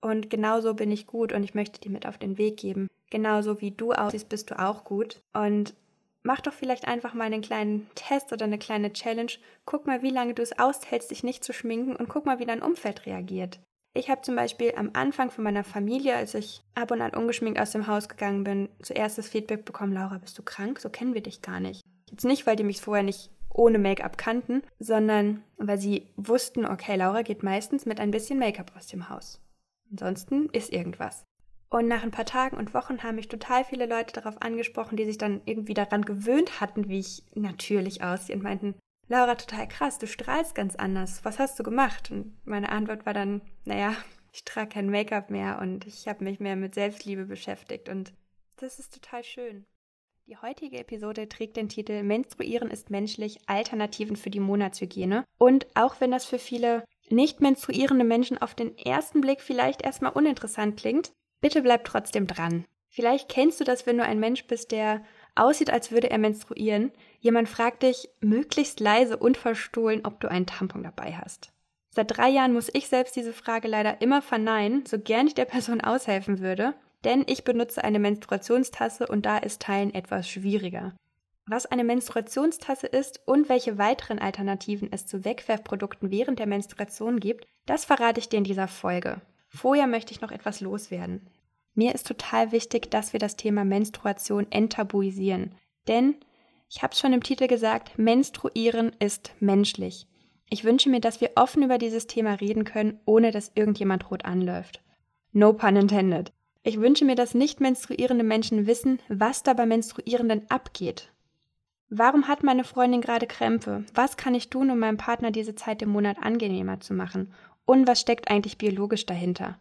Und genauso bin ich gut und ich möchte dir mit auf den Weg geben. Genauso wie du aussiehst, bist du auch gut. Und mach doch vielleicht einfach mal einen kleinen Test oder eine kleine Challenge. Guck mal, wie lange du es aushältst, dich nicht zu schminken und guck mal, wie dein Umfeld reagiert. Ich habe zum Beispiel am Anfang von meiner Familie, als ich ab und an ungeschminkt aus dem Haus gegangen bin, zuerst das Feedback bekommen, Laura, bist du krank? So kennen wir dich gar nicht. Jetzt nicht, weil die mich vorher nicht ohne Make-up kannten, sondern weil sie wussten, okay, Laura geht meistens mit ein bisschen Make-up aus dem Haus. Ansonsten ist irgendwas. Und nach ein paar Tagen und Wochen haben mich total viele Leute darauf angesprochen, die sich dann irgendwie daran gewöhnt hatten, wie ich natürlich aussehe und meinten, Laura, total krass, du strahlst ganz anders. Was hast du gemacht? Und meine Antwort war dann, naja, ich trage kein Make-up mehr und ich habe mich mehr mit Selbstliebe beschäftigt und das ist total schön. Die heutige Episode trägt den Titel Menstruieren ist menschlich, Alternativen für die Monatshygiene. Und auch wenn das für viele nicht menstruierende Menschen auf den ersten Blick vielleicht erstmal uninteressant klingt, Bitte bleib trotzdem dran. Vielleicht kennst du das, wenn du ein Mensch bist, der aussieht, als würde er menstruieren. Jemand fragt dich möglichst leise und verstohlen, ob du einen Tampon dabei hast. Seit drei Jahren muss ich selbst diese Frage leider immer verneinen, so gern ich der Person aushelfen würde, denn ich benutze eine Menstruationstasse und da ist Teilen etwas schwieriger. Was eine Menstruationstasse ist und welche weiteren Alternativen es zu Wegwerfprodukten während der Menstruation gibt, das verrate ich dir in dieser Folge. Vorher möchte ich noch etwas loswerden. Mir ist total wichtig, dass wir das Thema Menstruation enttabuisieren. Denn, ich habe es schon im Titel gesagt, Menstruieren ist menschlich. Ich wünsche mir, dass wir offen über dieses Thema reden können, ohne dass irgendjemand rot anläuft. No pun intended. Ich wünsche mir, dass nicht menstruierende Menschen wissen, was da bei Menstruierenden abgeht. Warum hat meine Freundin gerade Krämpfe? Was kann ich tun, um meinem Partner diese Zeit im Monat angenehmer zu machen? und was steckt eigentlich biologisch dahinter.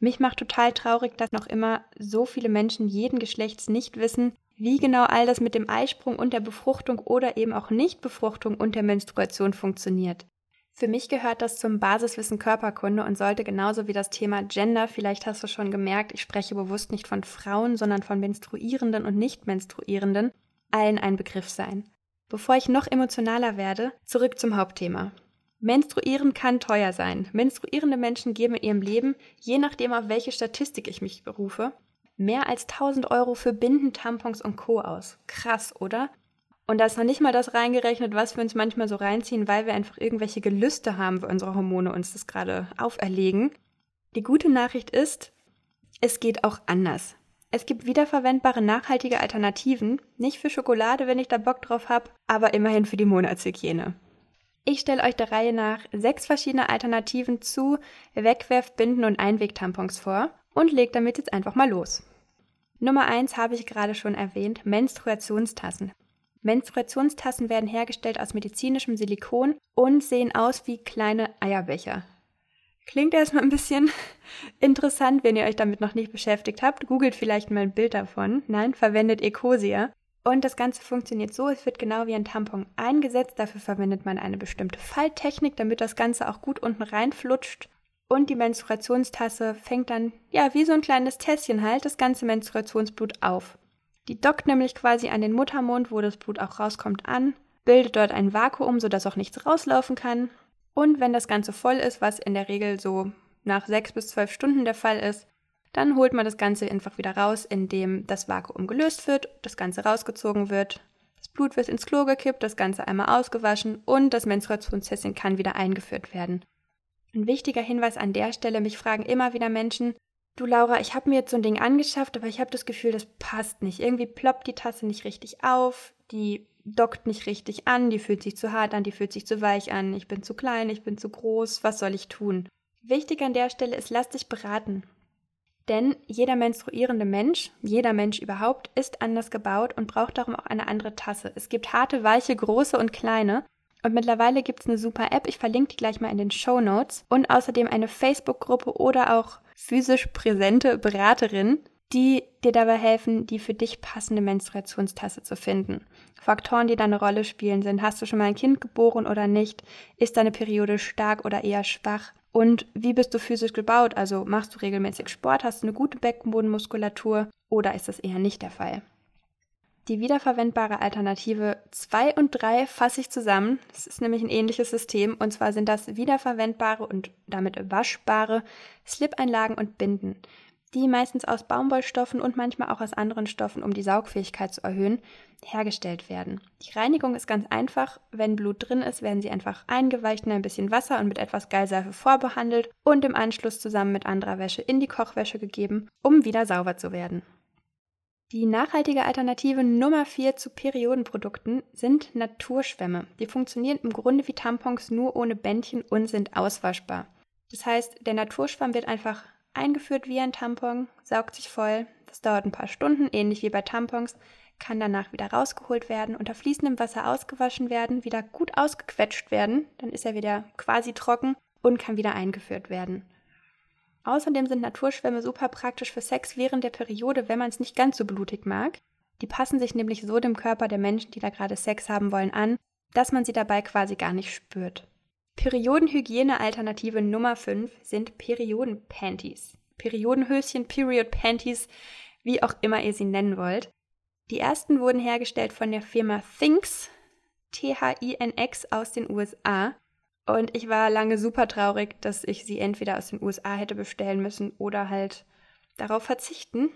Mich macht total traurig, dass noch immer so viele Menschen jeden Geschlechts nicht wissen, wie genau all das mit dem Eisprung und der Befruchtung oder eben auch Nichtbefruchtung und der Menstruation funktioniert. Für mich gehört das zum Basiswissen Körperkunde und sollte genauso wie das Thema Gender, vielleicht hast du schon gemerkt, ich spreche bewusst nicht von Frauen, sondern von Menstruierenden und Nicht-Menstruierenden, allen ein Begriff sein. Bevor ich noch emotionaler werde, zurück zum Hauptthema. Menstruieren kann teuer sein. Menstruierende Menschen geben in ihrem Leben, je nachdem auf welche Statistik ich mich berufe, mehr als 1000 Euro für Binden, Tampons und Co. aus. Krass, oder? Und da ist noch nicht mal das reingerechnet, was wir uns manchmal so reinziehen, weil wir einfach irgendwelche Gelüste haben, weil unsere Hormone uns das gerade auferlegen. Die gute Nachricht ist, es geht auch anders. Es gibt wiederverwendbare nachhaltige Alternativen, nicht für Schokolade, wenn ich da Bock drauf habe, aber immerhin für die Monatshygiene. Ich stelle euch der Reihe nach sechs verschiedene Alternativen zu Wegwerf-, Binden- und Einwegtampons vor und leg damit jetzt einfach mal los. Nummer eins habe ich gerade schon erwähnt, Menstruationstassen. Menstruationstassen werden hergestellt aus medizinischem Silikon und sehen aus wie kleine Eierbecher. Klingt erstmal ein bisschen interessant, wenn ihr euch damit noch nicht beschäftigt habt. Googelt vielleicht mal ein Bild davon. Nein, verwendet Ecosia. Und das Ganze funktioniert so, es wird genau wie ein Tampon eingesetzt. Dafür verwendet man eine bestimmte Falttechnik, damit das Ganze auch gut unten reinflutscht. Und die Menstruationstasse fängt dann, ja, wie so ein kleines Tässchen halt, das ganze Menstruationsblut auf. Die dockt nämlich quasi an den Muttermund, wo das Blut auch rauskommt, an, bildet dort ein Vakuum, sodass auch nichts rauslaufen kann. Und wenn das Ganze voll ist, was in der Regel so nach sechs bis zwölf Stunden der Fall ist, dann holt man das Ganze einfach wieder raus, indem das Vakuum gelöst wird, das Ganze rausgezogen wird, das Blut wird ins Klo gekippt, das Ganze einmal ausgewaschen und das Menstruationstesting kann wieder eingeführt werden. Ein wichtiger Hinweis an der Stelle, mich fragen immer wieder Menschen, du Laura, ich habe mir jetzt so ein Ding angeschafft, aber ich habe das Gefühl, das passt nicht. Irgendwie ploppt die Tasse nicht richtig auf, die dockt nicht richtig an, die fühlt sich zu hart an, die fühlt sich zu weich an, ich bin zu klein, ich bin zu groß, was soll ich tun? Wichtig an der Stelle ist, lass dich beraten. Denn jeder menstruierende Mensch, jeder Mensch überhaupt, ist anders gebaut und braucht darum auch eine andere Tasse. Es gibt harte, weiche, große und kleine. Und mittlerweile gibt es eine super App, ich verlinke die gleich mal in den Show Notes. Und außerdem eine Facebook-Gruppe oder auch physisch präsente Beraterin, die dir dabei helfen, die für dich passende Menstruationstasse zu finden. Faktoren, die da eine Rolle spielen, sind, hast du schon mal ein Kind geboren oder nicht? Ist deine Periode stark oder eher schwach? Und wie bist du physisch gebaut? Also machst du regelmäßig Sport, hast du eine gute Beckenbodenmuskulatur oder ist das eher nicht der Fall? Die wiederverwendbare Alternative 2 und 3 fasse ich zusammen. Es ist nämlich ein ähnliches System und zwar sind das wiederverwendbare und damit waschbare Slip-Einlagen und Binden die meistens aus Baumwollstoffen und manchmal auch aus anderen Stoffen, um die Saugfähigkeit zu erhöhen, hergestellt werden. Die Reinigung ist ganz einfach. Wenn Blut drin ist, werden sie einfach eingeweicht in ein bisschen Wasser und mit etwas Geilseife vorbehandelt und im Anschluss zusammen mit anderer Wäsche in die Kochwäsche gegeben, um wieder sauber zu werden. Die nachhaltige Alternative Nummer 4 zu Periodenprodukten sind Naturschwämme. Die funktionieren im Grunde wie Tampons nur ohne Bändchen und sind auswaschbar. Das heißt, der Naturschwamm wird einfach eingeführt wie ein Tampon, saugt sich voll. Das dauert ein paar Stunden, ähnlich wie bei Tampons, kann danach wieder rausgeholt werden, unter fließendem Wasser ausgewaschen werden, wieder gut ausgequetscht werden, dann ist er wieder quasi trocken und kann wieder eingeführt werden. Außerdem sind Naturschwämme super praktisch für Sex während der Periode, wenn man es nicht ganz so blutig mag. Die passen sich nämlich so dem Körper der Menschen, die da gerade Sex haben wollen, an, dass man sie dabei quasi gar nicht spürt. Periodenhygiene-Alternative Nummer 5 sind Periodenpanties. Periodenhöschen, Period Panties, wie auch immer ihr sie nennen wollt. Die ersten wurden hergestellt von der Firma Thinx, T-H-I-N-X aus den USA. Und ich war lange super traurig, dass ich sie entweder aus den USA hätte bestellen müssen oder halt darauf verzichten.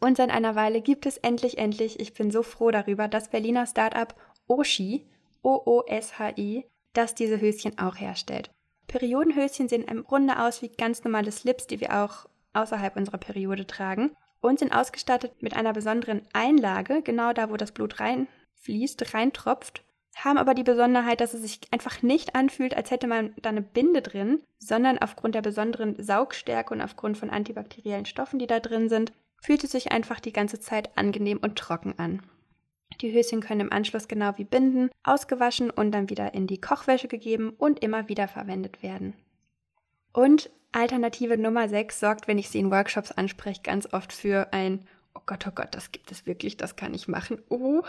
Und seit einer Weile gibt es endlich, endlich, ich bin so froh darüber, das Berliner Startup Oshi, O-O-S-H-I, das diese Höschen auch herstellt. Periodenhöschen sehen im Grunde aus wie ganz normale Slips, die wir auch außerhalb unserer Periode tragen und sind ausgestattet mit einer besonderen Einlage, genau da, wo das Blut reinfließt, reintropft, haben aber die Besonderheit, dass es sich einfach nicht anfühlt, als hätte man da eine Binde drin, sondern aufgrund der besonderen Saugstärke und aufgrund von antibakteriellen Stoffen, die da drin sind, fühlt es sich einfach die ganze Zeit angenehm und trocken an. Die Höschen können im Anschluss genau wie Binden ausgewaschen und dann wieder in die Kochwäsche gegeben und immer wieder verwendet werden. Und Alternative Nummer 6 sorgt, wenn ich sie in Workshops anspreche, ganz oft für ein Oh Gott, oh Gott, das gibt es wirklich, das kann ich machen. Oh,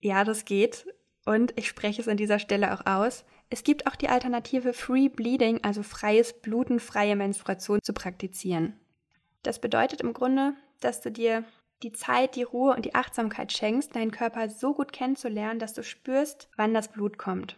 ja, das geht. Und ich spreche es an dieser Stelle auch aus. Es gibt auch die Alternative Free Bleeding, also freies Bluten, freie Menstruation zu praktizieren. Das bedeutet im Grunde, dass du dir die Zeit, die Ruhe und die Achtsamkeit schenkst, deinen Körper so gut kennenzulernen, dass du spürst, wann das Blut kommt.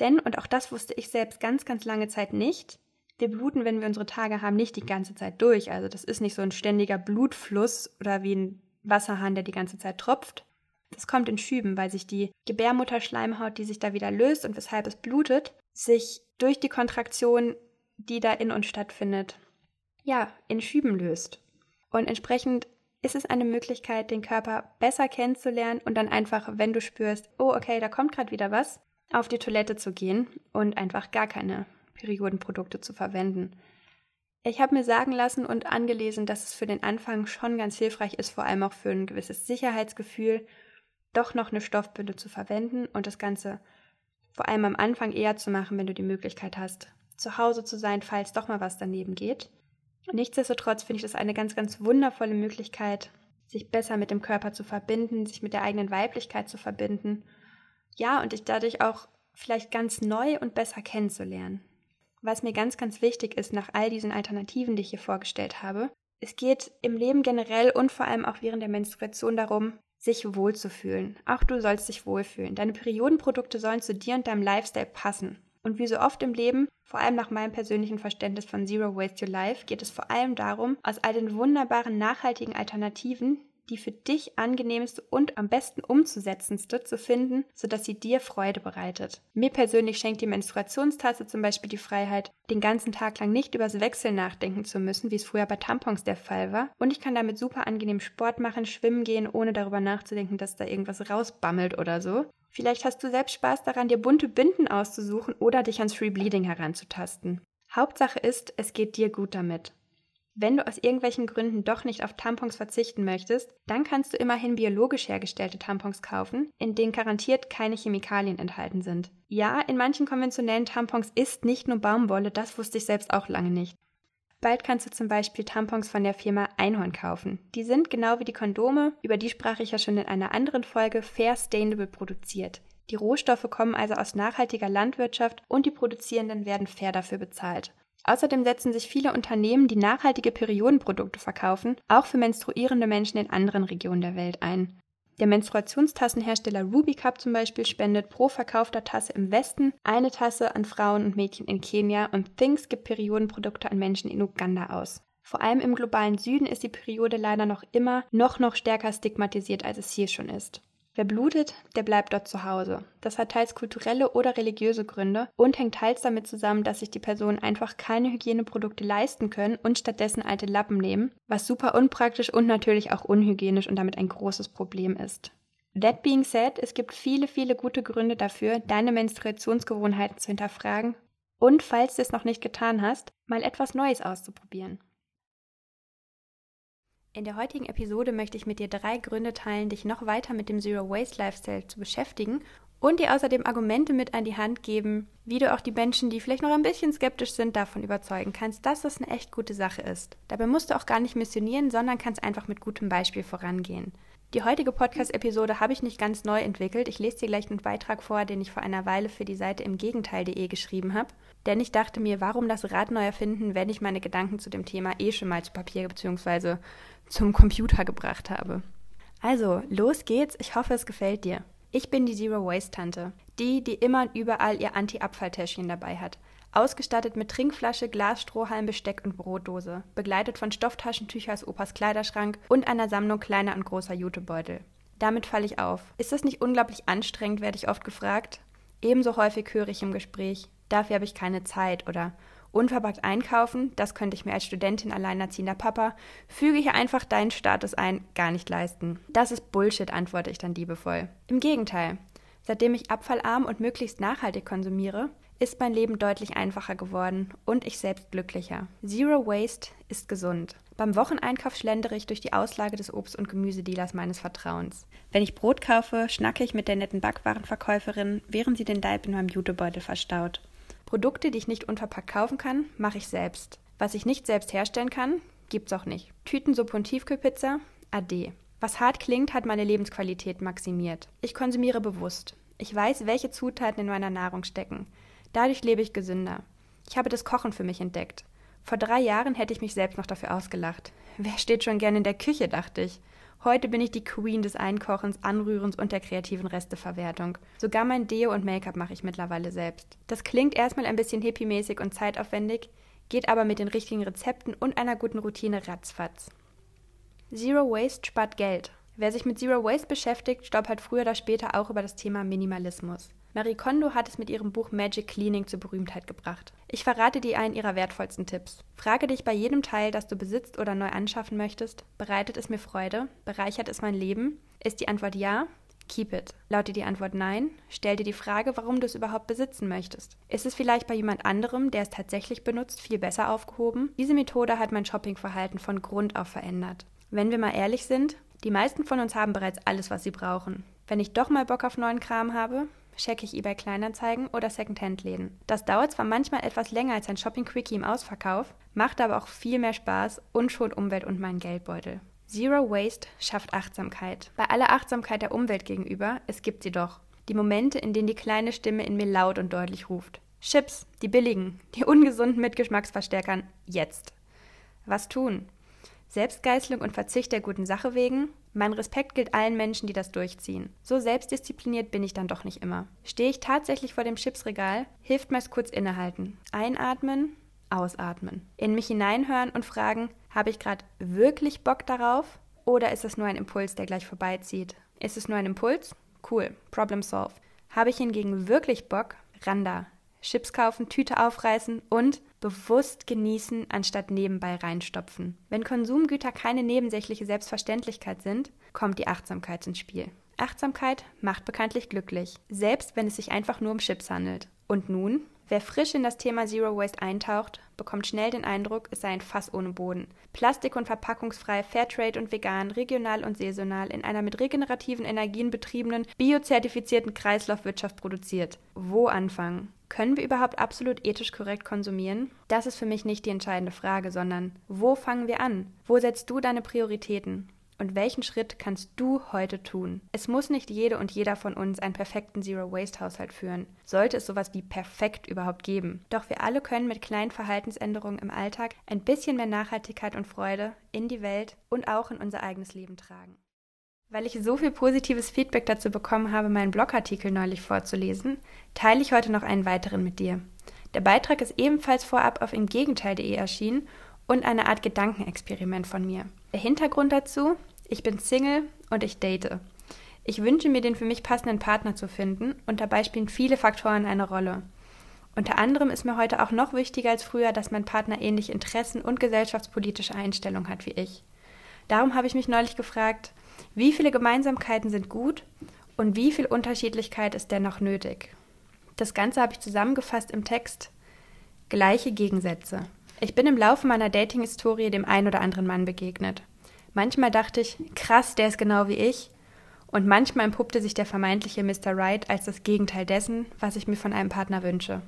Denn, und auch das wusste ich selbst ganz, ganz lange Zeit nicht, wir bluten, wenn wir unsere Tage haben, nicht die ganze Zeit durch. Also das ist nicht so ein ständiger Blutfluss oder wie ein Wasserhahn, der die ganze Zeit tropft. Das kommt in Schüben, weil sich die Gebärmutterschleimhaut, die sich da wieder löst und weshalb es blutet, sich durch die Kontraktion, die da in uns stattfindet, ja, in Schüben löst. Und entsprechend ist es eine Möglichkeit, den Körper besser kennenzulernen und dann einfach, wenn du spürst, oh, okay, da kommt gerade wieder was, auf die Toilette zu gehen und einfach gar keine Periodenprodukte zu verwenden. Ich habe mir sagen lassen und angelesen, dass es für den Anfang schon ganz hilfreich ist, vor allem auch für ein gewisses Sicherheitsgefühl, doch noch eine Stoffbinde zu verwenden und das Ganze vor allem am Anfang eher zu machen, wenn du die Möglichkeit hast, zu Hause zu sein, falls doch mal was daneben geht. Nichtsdestotrotz finde ich das eine ganz, ganz wundervolle Möglichkeit, sich besser mit dem Körper zu verbinden, sich mit der eigenen Weiblichkeit zu verbinden. Ja, und dich dadurch auch vielleicht ganz neu und besser kennenzulernen. Was mir ganz, ganz wichtig ist nach all diesen Alternativen, die ich hier vorgestellt habe, es geht im Leben generell und vor allem auch während der Menstruation darum, sich wohlzufühlen. Auch du sollst dich wohlfühlen. Deine Periodenprodukte sollen zu dir und deinem Lifestyle passen. Und wie so oft im Leben, vor allem nach meinem persönlichen Verständnis von Zero Waste Your Life, geht es vor allem darum, aus all den wunderbaren nachhaltigen Alternativen, die für dich angenehmste und am besten umzusetzendste zu finden, sodass sie dir Freude bereitet. Mir persönlich schenkt die Menstruationstasse zum Beispiel die Freiheit, den ganzen Tag lang nicht übers Wechseln nachdenken zu müssen, wie es früher bei Tampons der Fall war. Und ich kann damit super angenehm Sport machen, schwimmen gehen, ohne darüber nachzudenken, dass da irgendwas rausbammelt oder so. Vielleicht hast du selbst Spaß daran, dir bunte Binden auszusuchen oder dich ans Free Bleeding heranzutasten. Hauptsache ist, es geht dir gut damit. Wenn du aus irgendwelchen Gründen doch nicht auf Tampons verzichten möchtest, dann kannst du immerhin biologisch hergestellte Tampons kaufen, in denen garantiert keine Chemikalien enthalten sind. Ja, in manchen konventionellen Tampons ist nicht nur Baumwolle, das wusste ich selbst auch lange nicht. Bald kannst du zum Beispiel Tampons von der Firma Einhorn kaufen. Die sind genau wie die Kondome, über die sprach ich ja schon in einer anderen Folge, fair sustainable produziert. Die Rohstoffe kommen also aus nachhaltiger Landwirtschaft und die Produzierenden werden fair dafür bezahlt. Außerdem setzen sich viele Unternehmen, die nachhaltige Periodenprodukte verkaufen, auch für menstruierende Menschen in anderen Regionen der Welt ein. Der Menstruationstassenhersteller Ruby Cup zum Beispiel spendet pro verkaufter Tasse im Westen eine Tasse an Frauen und Mädchen in Kenia und Things gibt Periodenprodukte an Menschen in Uganda aus. Vor allem im globalen Süden ist die Periode leider noch immer noch noch stärker stigmatisiert, als es hier schon ist. Wer blutet, der bleibt dort zu Hause. Das hat teils kulturelle oder religiöse Gründe und hängt teils damit zusammen, dass sich die Personen einfach keine Hygieneprodukte leisten können und stattdessen alte Lappen nehmen, was super unpraktisch und natürlich auch unhygienisch und damit ein großes Problem ist. That being said, es gibt viele, viele gute Gründe dafür, deine Menstruationsgewohnheiten zu hinterfragen und, falls du es noch nicht getan hast, mal etwas Neues auszuprobieren. In der heutigen Episode möchte ich mit dir drei Gründe teilen, dich noch weiter mit dem Zero Waste Lifestyle zu beschäftigen und dir außerdem Argumente mit an die Hand geben, wie du auch die Menschen, die vielleicht noch ein bisschen skeptisch sind, davon überzeugen kannst, dass das eine echt gute Sache ist. Dabei musst du auch gar nicht missionieren, sondern kannst einfach mit gutem Beispiel vorangehen. Die heutige Podcast-Episode habe ich nicht ganz neu entwickelt. Ich lese dir gleich einen Beitrag vor, den ich vor einer Weile für die Seite im Gegenteil.de geschrieben habe. Denn ich dachte mir, warum das Rad neu erfinden, wenn ich meine Gedanken zu dem Thema eh schon mal zu Papier bzw zum Computer gebracht habe. Also, los geht's. Ich hoffe, es gefällt dir. Ich bin die Zero Waste Tante, die, die immer und überall ihr Anti-Abfalltäschchen dabei hat. Ausgestattet mit Trinkflasche, Glas, Strohhalm, Besteck und Brotdose, begleitet von Stofftaschentüchern aus Opas Kleiderschrank und einer Sammlung kleiner und großer Jutebeutel. Damit falle ich auf. Ist das nicht unglaublich anstrengend, werde ich oft gefragt. Ebenso häufig höre ich im Gespräch, dafür habe ich keine Zeit oder Unverpackt einkaufen, das könnte ich mir als Studentin alleinerziehender Papa, füge hier einfach deinen Status ein, gar nicht leisten. Das ist Bullshit, antworte ich dann liebevoll. Im Gegenteil. Seitdem ich abfallarm und möglichst nachhaltig konsumiere, ist mein Leben deutlich einfacher geworden und ich selbst glücklicher. Zero Waste ist gesund. Beim Wocheneinkauf schlendere ich durch die Auslage des Obst- und Gemüsedealers meines Vertrauens. Wenn ich Brot kaufe, schnacke ich mit der netten Backwarenverkäuferin, während sie den Leib in meinem Jutebeutel verstaut. Produkte, die ich nicht unverpackt kaufen kann, mache ich selbst. Was ich nicht selbst herstellen kann, gibt's auch nicht. Tütensuppe und Tiefkühlpizza? Ade. Was hart klingt, hat meine Lebensqualität maximiert. Ich konsumiere bewusst. Ich weiß, welche Zutaten in meiner Nahrung stecken. Dadurch lebe ich gesünder. Ich habe das Kochen für mich entdeckt. Vor drei Jahren hätte ich mich selbst noch dafür ausgelacht. Wer steht schon gern in der Küche, dachte ich. Heute bin ich die Queen des Einkochens, Anrührens und der kreativen Resteverwertung. Sogar mein Deo und Make-up mache ich mittlerweile selbst. Das klingt erstmal ein bisschen hippiemäßig und zeitaufwendig, geht aber mit den richtigen Rezepten und einer guten Routine ratzfatz. Zero Waste spart Geld. Wer sich mit Zero Waste beschäftigt, stolpert früher oder später auch über das Thema Minimalismus. Marie Kondo hat es mit ihrem Buch Magic Cleaning zur Berühmtheit gebracht. Ich verrate dir einen ihrer wertvollsten Tipps. Frage dich bei jedem Teil, das du besitzt oder neu anschaffen möchtest, bereitet es mir Freude? Bereichert es mein Leben? Ist die Antwort ja? Keep it. Lautet die Antwort nein, stell dir die Frage, warum du es überhaupt besitzen möchtest. Ist es vielleicht bei jemand anderem, der es tatsächlich benutzt, viel besser aufgehoben? Diese Methode hat mein Shoppingverhalten von Grund auf verändert. Wenn wir mal ehrlich sind, die meisten von uns haben bereits alles, was sie brauchen. Wenn ich doch mal Bock auf neuen Kram habe, checke ich eBay Kleinanzeigen oder Secondhand-Läden. Das dauert zwar manchmal etwas länger als ein Shopping-Quickie im Ausverkauf, macht aber auch viel mehr Spaß und schont Umwelt und meinen Geldbeutel. Zero Waste schafft Achtsamkeit. Bei aller Achtsamkeit der Umwelt gegenüber, es gibt sie doch. Die Momente, in denen die kleine Stimme in mir laut und deutlich ruft. Chips, die billigen, die ungesunden mit Geschmacksverstärkern, jetzt. Was tun? Selbstgeißelung und Verzicht der guten Sache wegen? Mein Respekt gilt allen Menschen, die das durchziehen. So selbstdiszipliniert bin ich dann doch nicht immer. Stehe ich tatsächlich vor dem Chipsregal, hilft meist kurz innehalten. Einatmen, ausatmen. In mich hineinhören und fragen, habe ich gerade wirklich Bock darauf? oder ist es nur ein Impuls, der gleich vorbeizieht? Ist es nur ein Impuls? Cool, Problem solved. Habe ich hingegen wirklich Bock? Randa. Chips kaufen, Tüte aufreißen und bewusst genießen, anstatt nebenbei reinstopfen. Wenn Konsumgüter keine nebensächliche Selbstverständlichkeit sind, kommt die Achtsamkeit ins Spiel. Achtsamkeit macht bekanntlich glücklich, selbst wenn es sich einfach nur um Chips handelt. Und nun Wer frisch in das Thema Zero Waste eintaucht, bekommt schnell den Eindruck, es sei ein Fass ohne Boden. Plastik- und verpackungsfrei, Fairtrade und vegan, regional und saisonal, in einer mit regenerativen Energien betriebenen, biozertifizierten Kreislaufwirtschaft produziert. Wo anfangen? Können wir überhaupt absolut ethisch korrekt konsumieren? Das ist für mich nicht die entscheidende Frage, sondern wo fangen wir an? Wo setzt du deine Prioritäten? Und welchen Schritt kannst du heute tun? Es muss nicht jede und jeder von uns einen perfekten Zero-Waste-Haushalt führen. Sollte es sowas wie perfekt überhaupt geben. Doch wir alle können mit kleinen Verhaltensänderungen im Alltag ein bisschen mehr Nachhaltigkeit und Freude in die Welt und auch in unser eigenes Leben tragen. Weil ich so viel positives Feedback dazu bekommen habe, meinen Blogartikel neulich vorzulesen, teile ich heute noch einen weiteren mit dir. Der Beitrag ist ebenfalls vorab auf imgegenteil.de erschienen und eine Art Gedankenexperiment von mir. Der Hintergrund dazu, ich bin Single und ich date. Ich wünsche mir, den für mich passenden Partner zu finden und dabei spielen viele Faktoren eine Rolle. Unter anderem ist mir heute auch noch wichtiger als früher, dass mein Partner ähnliche Interessen und gesellschaftspolitische Einstellungen hat wie ich. Darum habe ich mich neulich gefragt, wie viele Gemeinsamkeiten sind gut und wie viel Unterschiedlichkeit ist dennoch nötig. Das Ganze habe ich zusammengefasst im Text Gleiche Gegensätze. Ich bin im Laufe meiner Dating-Historie dem ein oder anderen Mann begegnet. Manchmal dachte ich, krass, der ist genau wie ich. Und manchmal empuppte sich der vermeintliche Mr. Right als das Gegenteil dessen, was ich mir von einem Partner wünsche.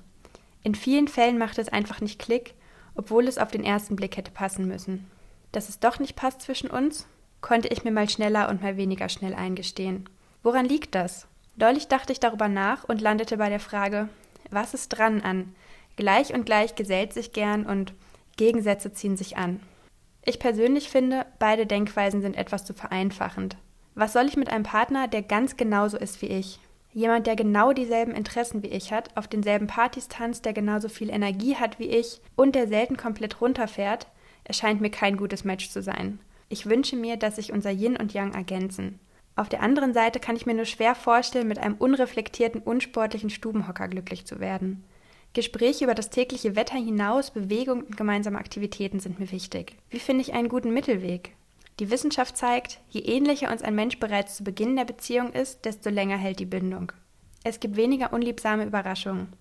In vielen Fällen machte es einfach nicht Klick, obwohl es auf den ersten Blick hätte passen müssen. Dass es doch nicht passt zwischen uns, konnte ich mir mal schneller und mal weniger schnell eingestehen. Woran liegt das? Deutlich dachte ich darüber nach und landete bei der Frage, was ist dran an? Gleich und gleich gesellt sich gern und Gegensätze ziehen sich an. Ich persönlich finde, beide Denkweisen sind etwas zu vereinfachend. Was soll ich mit einem Partner, der ganz genauso ist wie ich? Jemand, der genau dieselben Interessen wie ich hat, auf denselben Partys tanzt, der genauso viel Energie hat wie ich und der selten komplett runterfährt, erscheint mir kein gutes Match zu sein. Ich wünsche mir, dass sich unser Yin und Yang ergänzen. Auf der anderen Seite kann ich mir nur schwer vorstellen, mit einem unreflektierten, unsportlichen Stubenhocker glücklich zu werden. Gespräche über das tägliche Wetter hinaus, Bewegung und gemeinsame Aktivitäten sind mir wichtig. Wie finde ich einen guten Mittelweg? Die Wissenschaft zeigt, je ähnlicher uns ein Mensch bereits zu Beginn der Beziehung ist, desto länger hält die Bindung. Es gibt weniger unliebsame Überraschungen.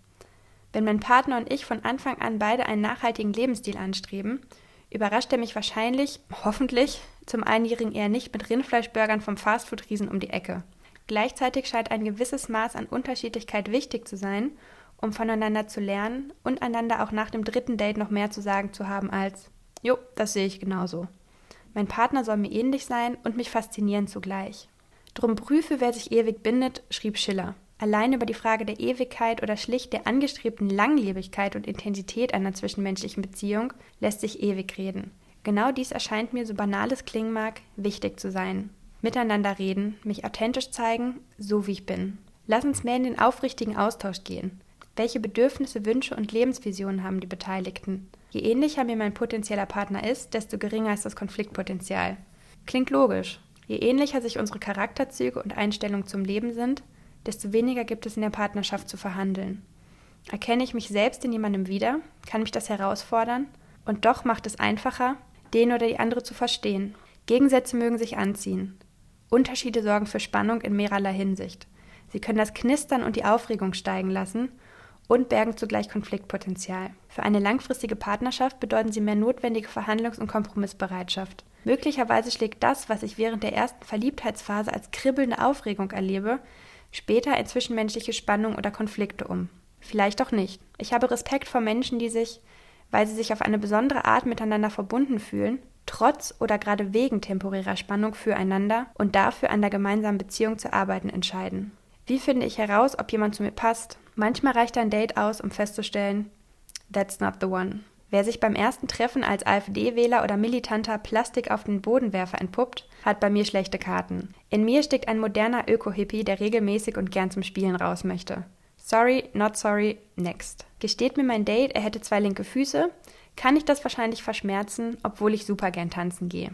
Wenn mein Partner und ich von Anfang an beide einen nachhaltigen Lebensstil anstreben, überrascht er mich wahrscheinlich, hoffentlich, zum Einjährigen eher nicht mit Rindfleischburgern vom Fastfood-Riesen um die Ecke. Gleichzeitig scheint ein gewisses Maß an Unterschiedlichkeit wichtig zu sein um voneinander zu lernen und einander auch nach dem dritten Date noch mehr zu sagen zu haben als, jo, das sehe ich genauso. Mein Partner soll mir ähnlich sein und mich faszinieren zugleich. Drum prüfe, wer sich ewig bindet, schrieb Schiller. Allein über die Frage der Ewigkeit oder schlicht der angestrebten Langlebigkeit und Intensität einer zwischenmenschlichen Beziehung lässt sich ewig reden. Genau dies erscheint mir, so banal es klingen mag, wichtig zu sein. Miteinander reden, mich authentisch zeigen, so wie ich bin. Lass uns mehr in den aufrichtigen Austausch gehen. Welche Bedürfnisse, Wünsche und Lebensvisionen haben die Beteiligten? Je ähnlicher mir mein potenzieller Partner ist, desto geringer ist das Konfliktpotenzial. Klingt logisch. Je ähnlicher sich unsere Charakterzüge und Einstellungen zum Leben sind, desto weniger gibt es in der Partnerschaft zu verhandeln. Erkenne ich mich selbst in jemandem wieder, kann mich das herausfordern und doch macht es einfacher, den oder die andere zu verstehen. Gegensätze mögen sich anziehen. Unterschiede sorgen für Spannung in mehrerlei Hinsicht. Sie können das Knistern und die Aufregung steigen lassen und bergen zugleich Konfliktpotenzial. Für eine langfristige Partnerschaft bedeuten sie mehr notwendige Verhandlungs- und Kompromissbereitschaft. Möglicherweise schlägt das, was ich während der ersten Verliebtheitsphase als kribbelnde Aufregung erlebe, später in zwischenmenschliche Spannung oder Konflikte um. Vielleicht auch nicht. Ich habe Respekt vor Menschen, die sich, weil sie sich auf eine besondere Art miteinander verbunden fühlen, trotz oder gerade wegen temporärer Spannung füreinander und dafür an der gemeinsamen Beziehung zu arbeiten entscheiden. Wie finde ich heraus, ob jemand zu mir passt? Manchmal reicht ein Date aus, um festzustellen, that's not the one. Wer sich beim ersten Treffen als AfD-Wähler oder militanter Plastik auf den Bodenwerfer entpuppt, hat bei mir schlechte Karten. In mir steckt ein moderner Öko-Hippie, der regelmäßig und gern zum Spielen raus möchte. Sorry, not sorry, next. Gesteht mir mein Date, er hätte zwei linke Füße, kann ich das wahrscheinlich verschmerzen, obwohl ich super gern tanzen gehe.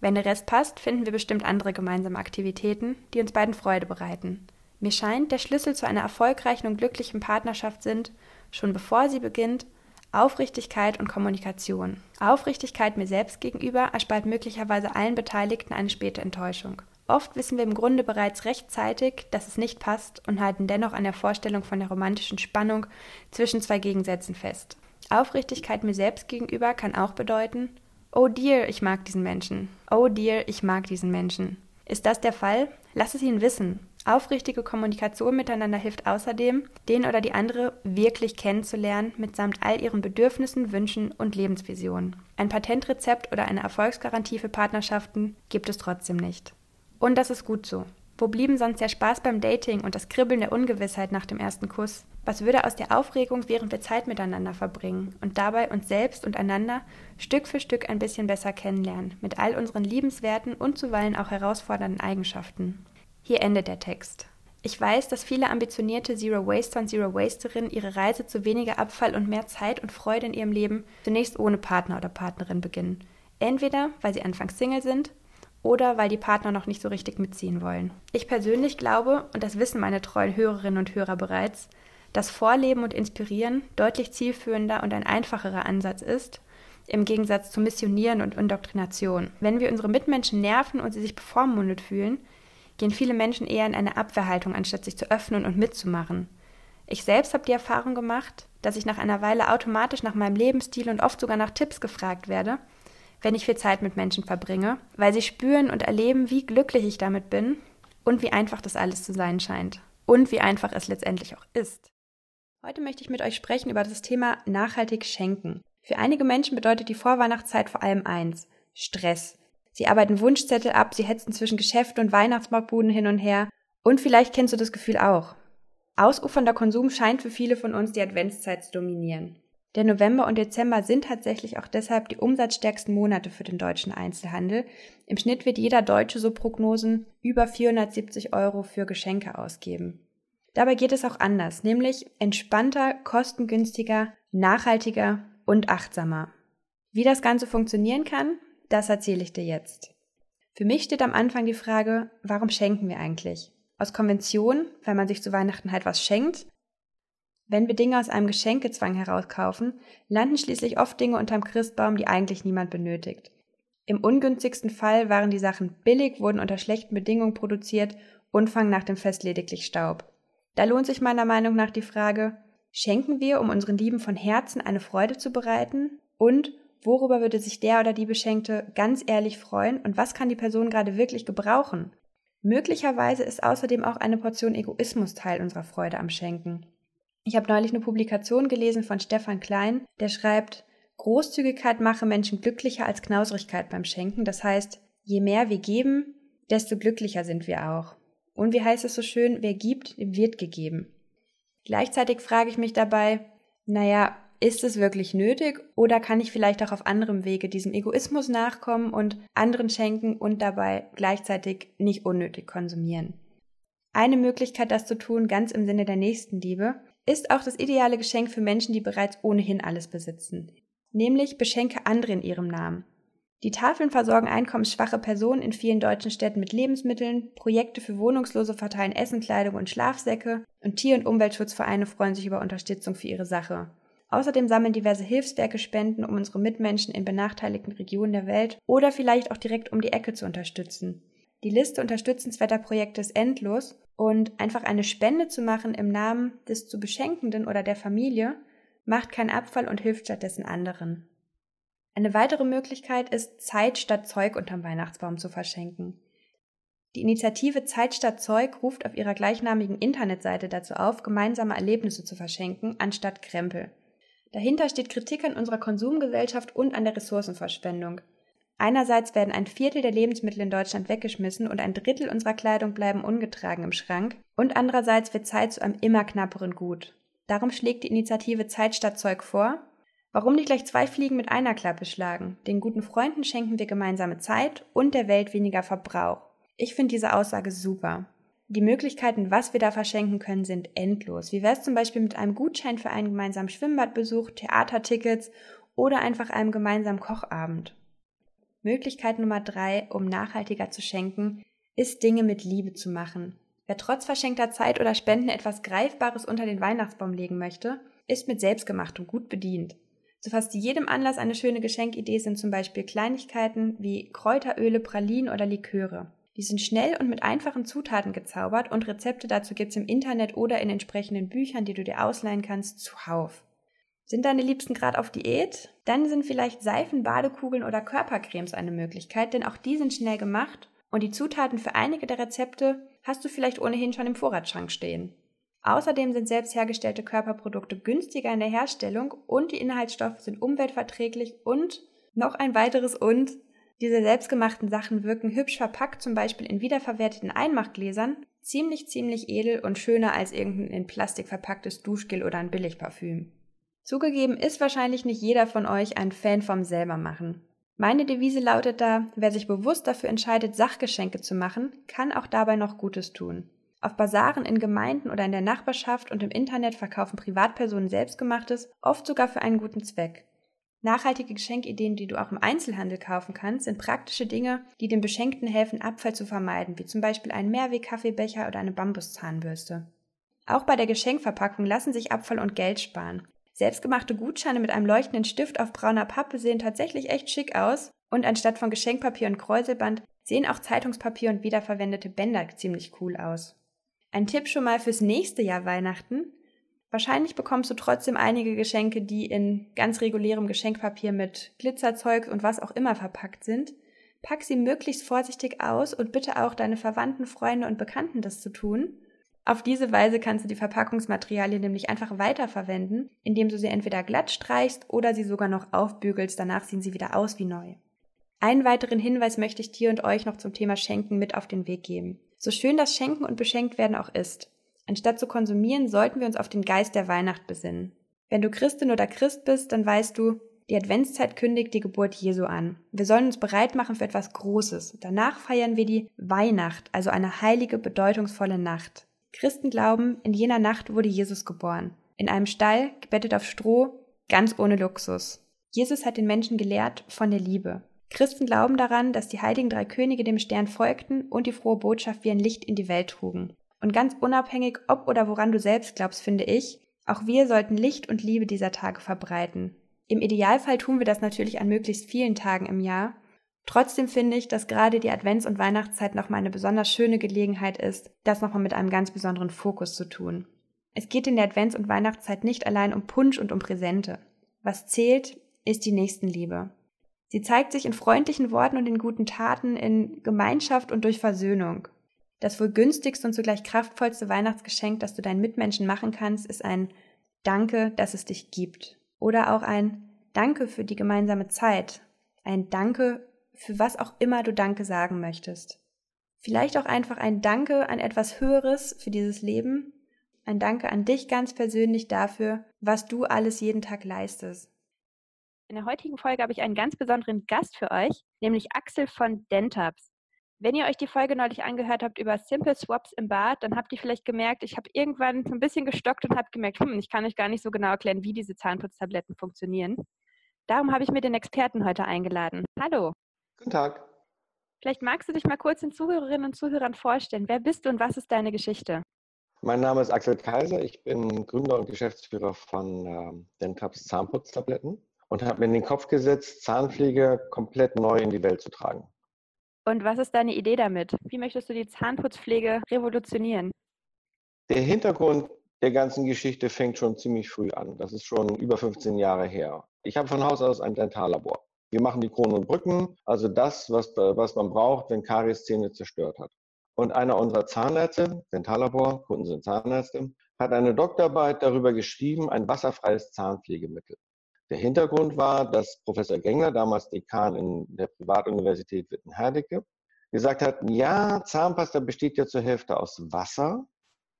Wenn der Rest passt, finden wir bestimmt andere gemeinsame Aktivitäten, die uns beiden Freude bereiten. Mir scheint, der Schlüssel zu einer erfolgreichen und glücklichen Partnerschaft sind, schon bevor sie beginnt, Aufrichtigkeit und Kommunikation. Aufrichtigkeit mir selbst gegenüber erspart möglicherweise allen Beteiligten eine späte Enttäuschung. Oft wissen wir im Grunde bereits rechtzeitig, dass es nicht passt und halten dennoch an der Vorstellung von der romantischen Spannung zwischen zwei Gegensätzen fest. Aufrichtigkeit mir selbst gegenüber kann auch bedeuten, oh dear, ich mag diesen Menschen. Oh dear, ich mag diesen Menschen. Ist das der Fall? Lass es ihn wissen. Aufrichtige Kommunikation miteinander hilft außerdem, den oder die andere wirklich kennenzulernen, mitsamt all ihren Bedürfnissen, Wünschen und Lebensvisionen. Ein Patentrezept oder eine Erfolgsgarantie für Partnerschaften gibt es trotzdem nicht. Und das ist gut so. Wo blieben sonst der Spaß beim Dating und das Kribbeln der Ungewissheit nach dem ersten Kuss? Was würde aus der Aufregung, während wir Zeit miteinander verbringen und dabei uns selbst und einander Stück für Stück ein bisschen besser kennenlernen, mit all unseren liebenswerten und zuweilen auch herausfordernden Eigenschaften? Hier endet der Text. Ich weiß, dass viele ambitionierte Zero Waster und Zero Wasterinnen ihre Reise zu weniger Abfall und mehr Zeit und Freude in ihrem Leben zunächst ohne Partner oder Partnerin beginnen. Entweder weil sie anfangs Single sind oder weil die Partner noch nicht so richtig mitziehen wollen. Ich persönlich glaube, und das wissen meine treuen Hörerinnen und Hörer bereits, dass Vorleben und Inspirieren deutlich zielführender und ein einfacherer Ansatz ist, im Gegensatz zu Missionieren und Indoktrination. Wenn wir unsere Mitmenschen nerven und sie sich bevormundet fühlen, gehen viele Menschen eher in eine Abwehrhaltung, anstatt sich zu öffnen und mitzumachen. Ich selbst habe die Erfahrung gemacht, dass ich nach einer Weile automatisch nach meinem Lebensstil und oft sogar nach Tipps gefragt werde, wenn ich viel Zeit mit Menschen verbringe, weil sie spüren und erleben, wie glücklich ich damit bin und wie einfach das alles zu sein scheint und wie einfach es letztendlich auch ist. Heute möchte ich mit euch sprechen über das Thema nachhaltig schenken. Für einige Menschen bedeutet die Vorweihnachtszeit vor allem eins, Stress. Sie arbeiten Wunschzettel ab, sie hetzen zwischen Geschäften und Weihnachtsmarktbuden hin und her. Und vielleicht kennst du das Gefühl auch. Ausufernder Konsum scheint für viele von uns die Adventszeit zu dominieren. Der November und Dezember sind tatsächlich auch deshalb die umsatzstärksten Monate für den deutschen Einzelhandel. Im Schnitt wird jeder Deutsche so Prognosen über 470 Euro für Geschenke ausgeben. Dabei geht es auch anders, nämlich entspannter, kostengünstiger, nachhaltiger und achtsamer. Wie das Ganze funktionieren kann, das erzähle ich dir jetzt. Für mich steht am Anfang die Frage, warum schenken wir eigentlich? Aus Konvention, weil man sich zu Weihnachten halt was schenkt. Wenn wir Dinge aus einem Geschenkezwang herauskaufen, landen schließlich oft Dinge unterm Christbaum, die eigentlich niemand benötigt. Im ungünstigsten Fall waren die Sachen billig, wurden unter schlechten Bedingungen produziert und fangen nach dem Fest lediglich Staub. Da lohnt sich meiner Meinung nach die Frage, schenken wir, um unseren Lieben von Herzen eine Freude zu bereiten und Worüber würde sich der oder die Beschenkte ganz ehrlich freuen und was kann die Person gerade wirklich gebrauchen? Möglicherweise ist außerdem auch eine Portion Egoismus Teil unserer Freude am Schenken. Ich habe neulich eine Publikation gelesen von Stefan Klein, der schreibt, Großzügigkeit mache Menschen glücklicher als Knauserigkeit beim Schenken. Das heißt, je mehr wir geben, desto glücklicher sind wir auch. Und wie heißt es so schön, wer gibt, wird gegeben. Gleichzeitig frage ich mich dabei, naja, ist es wirklich nötig oder kann ich vielleicht auch auf anderem Wege diesem Egoismus nachkommen und anderen schenken und dabei gleichzeitig nicht unnötig konsumieren? Eine Möglichkeit, das zu tun, ganz im Sinne der Nächstenliebe, ist auch das ideale Geschenk für Menschen, die bereits ohnehin alles besitzen. Nämlich beschenke andere in ihrem Namen. Die Tafeln versorgen einkommensschwache Personen in vielen deutschen Städten mit Lebensmitteln, Projekte für Wohnungslose verteilen Essen, Kleidung und Schlafsäcke und Tier- und Umweltschutzvereine freuen sich über Unterstützung für ihre Sache. Außerdem sammeln diverse Hilfswerke Spenden, um unsere Mitmenschen in benachteiligten Regionen der Welt oder vielleicht auch direkt um die Ecke zu unterstützen. Die Liste unterstützenswerter Projekte ist endlos und einfach eine Spende zu machen im Namen des zu Beschenkenden oder der Familie macht keinen Abfall und hilft stattdessen anderen. Eine weitere Möglichkeit ist, Zeit statt Zeug unterm Weihnachtsbaum zu verschenken. Die Initiative Zeit statt Zeug ruft auf ihrer gleichnamigen Internetseite dazu auf, gemeinsame Erlebnisse zu verschenken, anstatt Krempel. Dahinter steht Kritik an unserer Konsumgesellschaft und an der Ressourcenverschwendung. Einerseits werden ein Viertel der Lebensmittel in Deutschland weggeschmissen und ein Drittel unserer Kleidung bleiben ungetragen im Schrank, und andererseits wird Zeit zu einem immer knapperen Gut. Darum schlägt die Initiative Zeit statt Zeug vor, Warum nicht gleich zwei Fliegen mit einer Klappe schlagen? Den guten Freunden schenken wir gemeinsame Zeit und der Welt weniger Verbrauch. Ich finde diese Aussage super. Die Möglichkeiten, was wir da verschenken können, sind endlos. Wie wäre es zum Beispiel mit einem Gutschein für einen gemeinsamen Schwimmbadbesuch, Theatertickets oder einfach einem gemeinsamen Kochabend? Möglichkeit Nummer drei, um nachhaltiger zu schenken, ist Dinge mit Liebe zu machen. Wer trotz verschenkter Zeit oder Spenden etwas Greifbares unter den Weihnachtsbaum legen möchte, ist mit Selbstgemachtem gut bedient. Zu fast jedem Anlass eine schöne Geschenkidee sind zum Beispiel Kleinigkeiten wie Kräuteröle, Pralinen oder Liköre. Die sind schnell und mit einfachen Zutaten gezaubert und Rezepte dazu gibt's im Internet oder in entsprechenden Büchern, die du dir ausleihen kannst, zuhauf. Sind deine Liebsten gerade auf Diät? Dann sind vielleicht Seifen, Badekugeln oder Körpercremes eine Möglichkeit, denn auch die sind schnell gemacht und die Zutaten für einige der Rezepte hast du vielleicht ohnehin schon im Vorratsschrank stehen. Außerdem sind selbst hergestellte Körperprodukte günstiger in der Herstellung und die Inhaltsstoffe sind umweltverträglich und noch ein weiteres und diese selbstgemachten Sachen wirken hübsch verpackt, zum Beispiel in wiederverwerteten Einmachgläsern, ziemlich, ziemlich edel und schöner als irgendein in Plastik verpacktes Duschgel oder ein Billigparfüm. Zugegeben ist wahrscheinlich nicht jeder von euch ein Fan vom selbermachen. Meine Devise lautet da, wer sich bewusst dafür entscheidet, Sachgeschenke zu machen, kann auch dabei noch Gutes tun. Auf Basaren in Gemeinden oder in der Nachbarschaft und im Internet verkaufen Privatpersonen selbstgemachtes, oft sogar für einen guten Zweck. Nachhaltige Geschenkideen, die du auch im Einzelhandel kaufen kannst, sind praktische Dinge, die dem Beschenkten helfen, Abfall zu vermeiden, wie zum Beispiel einen Mehrweg-Kaffeebecher oder eine Bambuszahnbürste. Auch bei der Geschenkverpackung lassen sich Abfall und Geld sparen. Selbstgemachte Gutscheine mit einem leuchtenden Stift auf brauner Pappe sehen tatsächlich echt schick aus und anstatt von Geschenkpapier und Kräuselband sehen auch Zeitungspapier und wiederverwendete Bänder ziemlich cool aus. Ein Tipp schon mal fürs nächste Jahr Weihnachten. Wahrscheinlich bekommst du trotzdem einige Geschenke, die in ganz regulärem Geschenkpapier mit Glitzerzeug und was auch immer verpackt sind. Pack sie möglichst vorsichtig aus und bitte auch deine Verwandten, Freunde und Bekannten das zu tun. Auf diese Weise kannst du die Verpackungsmaterialien nämlich einfach weiterverwenden, indem du sie entweder glatt streichst oder sie sogar noch aufbügelst, danach sehen sie wieder aus wie neu. Einen weiteren Hinweis möchte ich dir und euch noch zum Thema Schenken mit auf den Weg geben. So schön das Schenken und Beschenkt werden auch ist. Anstatt zu konsumieren, sollten wir uns auf den Geist der Weihnacht besinnen. Wenn du Christin oder Christ bist, dann weißt du, die Adventszeit kündigt die Geburt Jesu an. Wir sollen uns bereit machen für etwas Großes. Danach feiern wir die Weihnacht, also eine heilige, bedeutungsvolle Nacht. Christen glauben, in jener Nacht wurde Jesus geboren. In einem Stall, gebettet auf Stroh, ganz ohne Luxus. Jesus hat den Menschen gelehrt von der Liebe. Christen glauben daran, dass die heiligen drei Könige dem Stern folgten und die frohe Botschaft wie ein Licht in die Welt trugen. Und ganz unabhängig, ob oder woran du selbst glaubst, finde ich, auch wir sollten Licht und Liebe dieser Tage verbreiten. Im Idealfall tun wir das natürlich an möglichst vielen Tagen im Jahr, Trotzdem finde ich, dass gerade die Advents- und Weihnachtszeit nochmal eine besonders schöne Gelegenheit ist, das nochmal mit einem ganz besonderen Fokus zu tun. Es geht in der Advents- und Weihnachtszeit nicht allein um Punsch und um Präsente. Was zählt, ist die Nächstenliebe. Sie zeigt sich in freundlichen Worten und in guten Taten, in Gemeinschaft und durch Versöhnung. Das wohl günstigste und zugleich kraftvollste Weihnachtsgeschenk, das du deinen Mitmenschen machen kannst, ist ein Danke, dass es dich gibt. Oder auch ein Danke für die gemeinsame Zeit. Ein Danke für was auch immer du Danke sagen möchtest. Vielleicht auch einfach ein Danke an etwas Höheres für dieses Leben, ein Danke an dich ganz persönlich dafür, was du alles jeden Tag leistest. In der heutigen Folge habe ich einen ganz besonderen Gast für euch, nämlich Axel von Dentabs. Wenn ihr euch die Folge neulich angehört habt über Simple Swaps im Bad, dann habt ihr vielleicht gemerkt, ich habe irgendwann so ein bisschen gestockt und habe gemerkt, hm, ich kann euch gar nicht so genau erklären, wie diese Zahnputztabletten funktionieren. Darum habe ich mir den Experten heute eingeladen. Hallo. Guten Tag. Vielleicht magst du dich mal kurz den Zuhörerinnen und Zuhörern vorstellen. Wer bist du und was ist deine Geschichte? Mein Name ist Axel Kaiser. Ich bin Gründer und Geschäftsführer von ähm, Dentabs Zahnputztabletten und habe mir in den Kopf gesetzt, Zahnpflege komplett neu in die Welt zu tragen. Und was ist deine Idee damit? Wie möchtest du die Zahnputzpflege revolutionieren? Der Hintergrund der ganzen Geschichte fängt schon ziemlich früh an. Das ist schon über 15 Jahre her. Ich habe von Haus aus ein Dentallabor. Wir machen die Kronen und Brücken, also das, was, was man braucht, wenn Karies Zähne zerstört hat. Und einer unserer Zahnärzte, Dentallabor, Kunden sind Zahnärzte, hat eine Doktorarbeit darüber geschrieben, ein wasserfreies Zahnpflegemittel. Der Hintergrund war, dass Professor Gengler, damals Dekan in der Privatuniversität Witten-Herdecke, gesagt hat, ja, Zahnpasta besteht ja zur Hälfte aus Wasser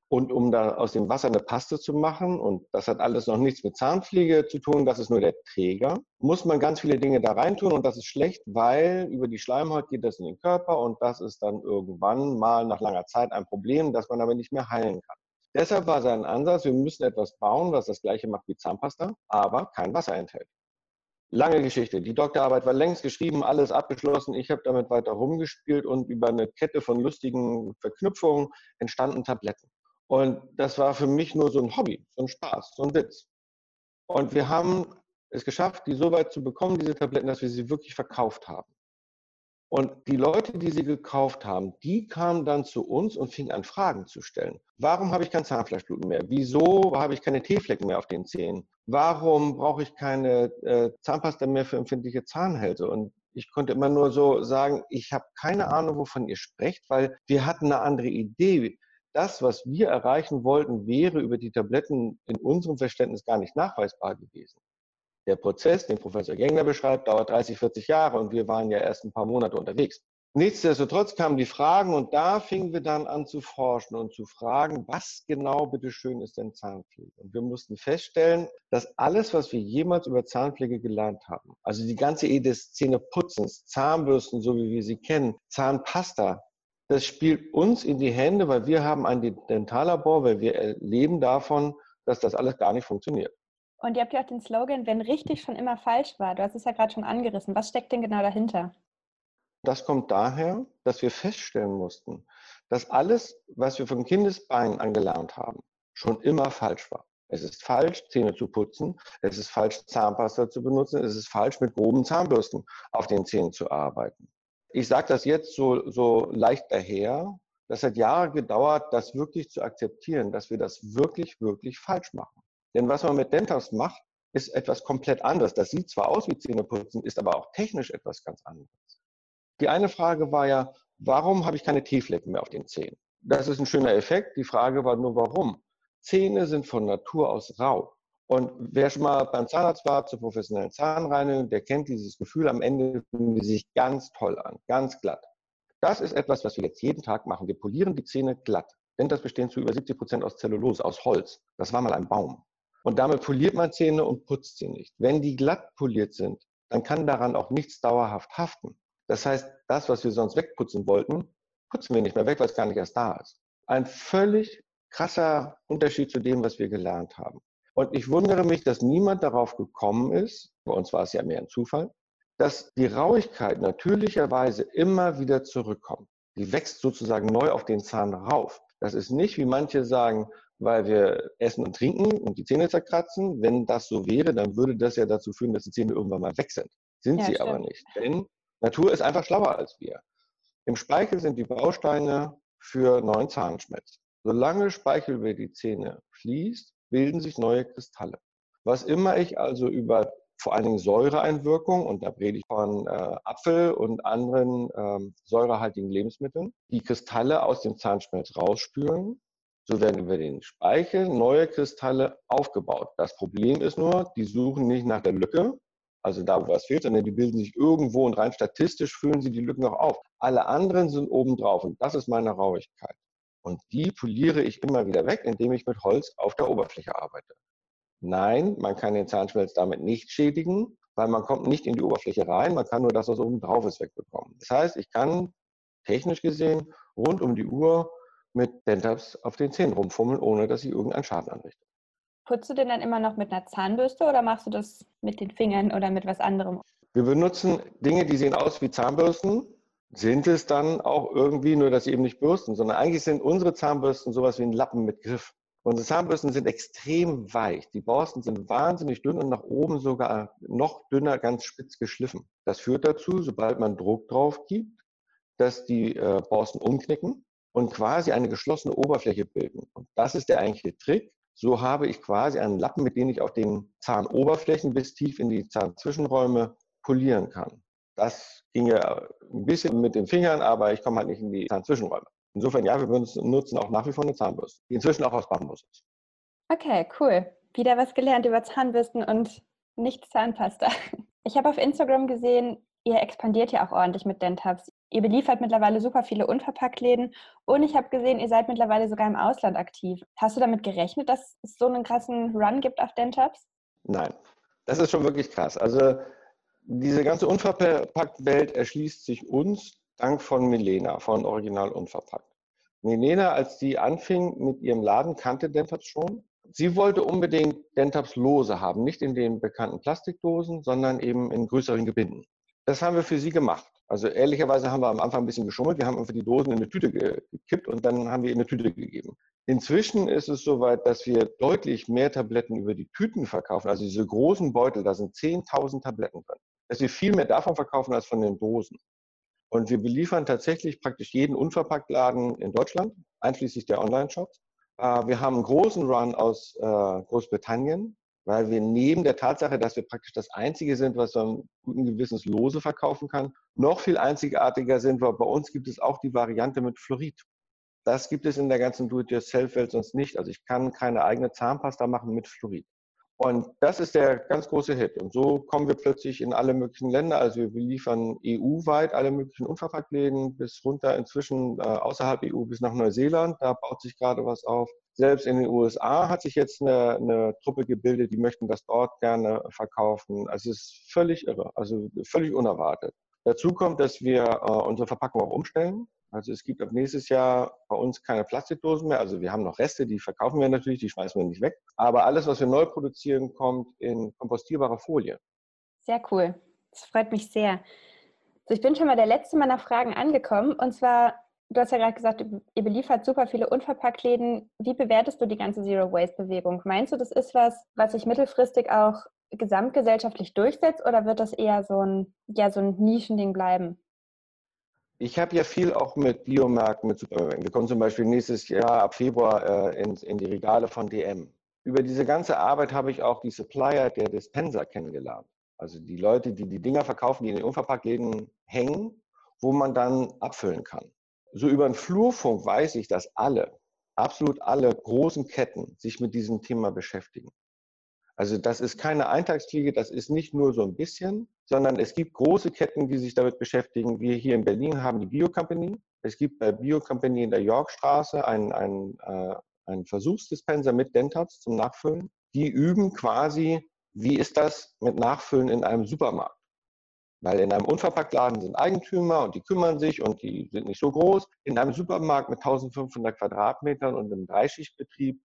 und um da aus dem Wasser eine Paste zu machen, und das hat alles noch nichts mit Zahnpflege zu tun, das ist nur der Träger, muss man ganz viele Dinge da reintun und das ist schlecht, weil über die Schleimhaut geht das in den Körper und das ist dann irgendwann mal nach langer Zeit ein Problem, das man aber nicht mehr heilen kann. Deshalb war sein Ansatz, wir müssen etwas bauen, was das gleiche macht wie Zahnpasta, aber kein Wasser enthält. Lange Geschichte. Die Doktorarbeit war längst geschrieben, alles abgeschlossen. Ich habe damit weiter rumgespielt und über eine Kette von lustigen Verknüpfungen entstanden Tabletten. Und das war für mich nur so ein Hobby, so ein Spaß, so ein Witz. Und wir haben es geschafft, die so weit zu bekommen, diese Tabletten, dass wir sie wirklich verkauft haben. Und die Leute, die sie gekauft haben, die kamen dann zu uns und fingen an, Fragen zu stellen. Warum habe ich kein Zahnfleischbluten mehr? Wieso habe ich keine Teeflecken mehr auf den Zähnen? Warum brauche ich keine äh, Zahnpasta mehr für empfindliche Zahnhälse? Und ich konnte immer nur so sagen, ich habe keine Ahnung, wovon ihr sprecht, weil wir hatten eine andere Idee. Das, was wir erreichen wollten, wäre über die Tabletten in unserem Verständnis gar nicht nachweisbar gewesen. Der Prozess, den Professor Gengler beschreibt, dauert 30, 40 Jahre und wir waren ja erst ein paar Monate unterwegs. Nichtsdestotrotz kamen die Fragen und da fingen wir dann an zu forschen und zu fragen, was genau bitteschön ist denn Zahnpflege? Und wir mussten feststellen, dass alles, was wir jemals über Zahnpflege gelernt haben, also die ganze Idee des Zähneputzens, Zahnbürsten, so wie wir sie kennen, Zahnpasta, das spielt uns in die Hände, weil wir haben ein Dentallabor, weil wir erleben davon, dass das alles gar nicht funktioniert. Und ihr habt ja auch den Slogan, wenn richtig schon immer falsch war. Du hast es ja gerade schon angerissen. Was steckt denn genau dahinter? Das kommt daher, dass wir feststellen mussten, dass alles, was wir vom Kindesbein angelernt haben, schon immer falsch war. Es ist falsch, Zähne zu putzen. Es ist falsch, Zahnpasta zu benutzen. Es ist falsch, mit groben Zahnbürsten auf den Zähnen zu arbeiten. Ich sage das jetzt so, so leicht daher. Das hat Jahre gedauert, das wirklich zu akzeptieren, dass wir das wirklich, wirklich falsch machen. Denn was man mit Dentas macht, ist etwas komplett anderes. Das sieht zwar aus wie Zähneputzen, ist aber auch technisch etwas ganz anderes. Die eine Frage war ja, warum habe ich keine T-Flecken mehr auf den Zähnen? Das ist ein schöner Effekt. Die Frage war nur, warum? Zähne sind von Natur aus rau. Und wer schon mal beim Zahnarzt war zur professionellen Zahnreinigung, der kennt dieses Gefühl, am Ende fühlen die sich ganz toll an, ganz glatt. Das ist etwas, was wir jetzt jeden Tag machen. Wir polieren die Zähne glatt. Denn das besteht zu über 70 Prozent aus Zellulose, aus Holz. Das war mal ein Baum. Und damit poliert man Zähne und putzt sie nicht. Wenn die glatt poliert sind, dann kann daran auch nichts dauerhaft haften. Das heißt, das, was wir sonst wegputzen wollten, putzen wir nicht mehr weg, weil es gar nicht erst da ist. Ein völlig krasser Unterschied zu dem, was wir gelernt haben. Und ich wundere mich, dass niemand darauf gekommen ist, bei uns war es ja mehr ein Zufall, dass die Rauigkeit natürlicherweise immer wieder zurückkommt. Die wächst sozusagen neu auf den Zahn rauf. Das ist nicht, wie manche sagen, weil wir essen und trinken und die Zähne zerkratzen. Wenn das so wäre, dann würde das ja dazu führen, dass die Zähne irgendwann mal weg sind. Sind ja, sie stimmt. aber nicht. Denn Natur ist einfach schlauer als wir. Im Speichel sind die Bausteine für neuen Zahnschmelz. Solange Speichel über die Zähne fließt, bilden sich neue Kristalle. Was immer ich also über vor allen Dingen Säureeinwirkung, und da rede ich von äh, Apfel und anderen ähm, säurehaltigen Lebensmitteln, die Kristalle aus dem Zahnschmelz rausspülen, so werden über den Speichel neue Kristalle aufgebaut. Das Problem ist nur, die suchen nicht nach der Lücke, also da, wo was fehlt, sondern die bilden sich irgendwo und rein statistisch füllen sie die Lücken noch auf. Alle anderen sind oben drauf und das ist meine Rauigkeit. Und die poliere ich immer wieder weg, indem ich mit Holz auf der Oberfläche arbeite. Nein, man kann den Zahnschmelz damit nicht schädigen, weil man kommt nicht in die Oberfläche rein, man kann nur das, was oben drauf ist, wegbekommen. Das heißt, ich kann technisch gesehen rund um die Uhr mit Dentabs auf den Zähnen rumfummeln, ohne dass ich irgendeinen Schaden anrichte. Putzt du den dann immer noch mit einer Zahnbürste oder machst du das mit den Fingern oder mit was anderem? Wir benutzen Dinge, die sehen aus wie Zahnbürsten, sind es dann auch irgendwie, nur dass sie eben nicht bürsten, sondern eigentlich sind unsere Zahnbürsten sowas wie ein Lappen mit Griff. Unsere Zahnbürsten sind extrem weich. Die Borsten sind wahnsinnig dünn und nach oben sogar noch dünner, ganz spitz geschliffen. Das führt dazu, sobald man Druck drauf gibt, dass die äh, Borsten umknicken und quasi eine geschlossene Oberfläche bilden. Und das ist der eigentliche Trick. So habe ich quasi einen Lappen, mit dem ich auf den Zahnoberflächen bis tief in die Zahnzwischenräume polieren kann. Das ginge ein bisschen mit den Fingern, aber ich komme halt nicht in die Zahnzwischenräume. Insofern, ja, wir nutzen auch nach wie vor eine Zahnbürste, die inzwischen auch aus Bambus ist. Okay, cool. Wieder was gelernt über Zahnbürsten und nicht Zahnpasta. Ich habe auf Instagram gesehen, ihr expandiert ja auch ordentlich mit Dentabs. Ihr beliefert mittlerweile super viele Unverpacktläden und ich habe gesehen, ihr seid mittlerweile sogar im Ausland aktiv. Hast du damit gerechnet, dass es so einen krassen Run gibt auf Dentabs? Nein, das ist schon wirklich krass. Also diese ganze Unverpackt-Welt erschließt sich uns dank von Milena, von Original Unverpackt. Milena, als die anfing mit ihrem Laden, kannte Dentabs schon Sie wollte unbedingt Dentaps lose haben, nicht in den bekannten Plastikdosen, sondern eben in größeren Gebinden. Das haben wir für sie gemacht. Also ehrlicherweise haben wir am Anfang ein bisschen geschummelt. Wir haben einfach die Dosen in eine Tüte gekippt und dann haben wir in eine Tüte gegeben. Inzwischen ist es soweit, dass wir deutlich mehr Tabletten über die Tüten verkaufen. Also diese großen Beutel, da sind 10.000 Tabletten drin. Dass wir viel mehr davon verkaufen als von den Dosen. Und wir beliefern tatsächlich praktisch jeden Unverpacktladen in Deutschland, einschließlich der Online-Shops. Äh, wir haben einen großen Run aus äh, Großbritannien, weil wir neben der Tatsache, dass wir praktisch das Einzige sind, was man guten Gewissens lose verkaufen kann, noch viel einzigartiger sind, weil bei uns gibt es auch die Variante mit Fluorid. Das gibt es in der ganzen Do-it-yourself-Welt sonst nicht. Also ich kann keine eigene Zahnpasta machen mit Fluorid. Und das ist der ganz große Hit. Und so kommen wir plötzlich in alle möglichen Länder. Also wir liefern EU-weit alle möglichen Unverpacktläden bis runter inzwischen äh, außerhalb EU bis nach Neuseeland. Da baut sich gerade was auf. Selbst in den USA hat sich jetzt eine, eine Truppe gebildet, die möchten das dort gerne verkaufen. Also es ist völlig irre, also völlig unerwartet. Dazu kommt, dass wir äh, unsere Verpackung auch umstellen. Also es gibt ab nächstes Jahr bei uns keine Plastikdosen mehr. Also wir haben noch Reste, die verkaufen wir natürlich, die schmeißen wir nicht weg. Aber alles, was wir neu produzieren, kommt in kompostierbare Folie. Sehr cool. Das freut mich sehr. So, ich bin schon mal der letzte meiner Fragen angekommen. Und zwar, du hast ja gerade gesagt, ihr beliefert super viele Unverpacktläden. Wie bewertest du die ganze Zero Waste Bewegung? Meinst du, das ist was, was sich mittelfristig auch gesamtgesellschaftlich durchsetzt oder wird das eher so ein, ja, so ein Nischending bleiben? Ich habe ja viel auch mit Biomärkten, mit Supermärkten. Wir kommen zum Beispiel nächstes Jahr ab Februar äh, in, in, die Regale von DM. Über diese ganze Arbeit habe ich auch die Supplier der Dispenser kennengelernt. Also die Leute, die die Dinger verkaufen, die in den Unverpacktläden hängen, wo man dann abfüllen kann. So über den Flurfunk weiß ich, dass alle, absolut alle großen Ketten sich mit diesem Thema beschäftigen. Also das ist keine Eintagsfliege, das ist nicht nur so ein bisschen, sondern es gibt große Ketten, die sich damit beschäftigen. Wir hier in Berlin haben die Bio Company. Es gibt bei Bio Company in der Yorkstraße einen, einen, äh, einen Versuchsdispenser mit Dentats zum Nachfüllen. Die üben quasi, wie ist das mit Nachfüllen in einem Supermarkt. Weil in einem Unverpacktladen sind Eigentümer und die kümmern sich und die sind nicht so groß. In einem Supermarkt mit 1500 Quadratmetern und einem Dreischichtbetrieb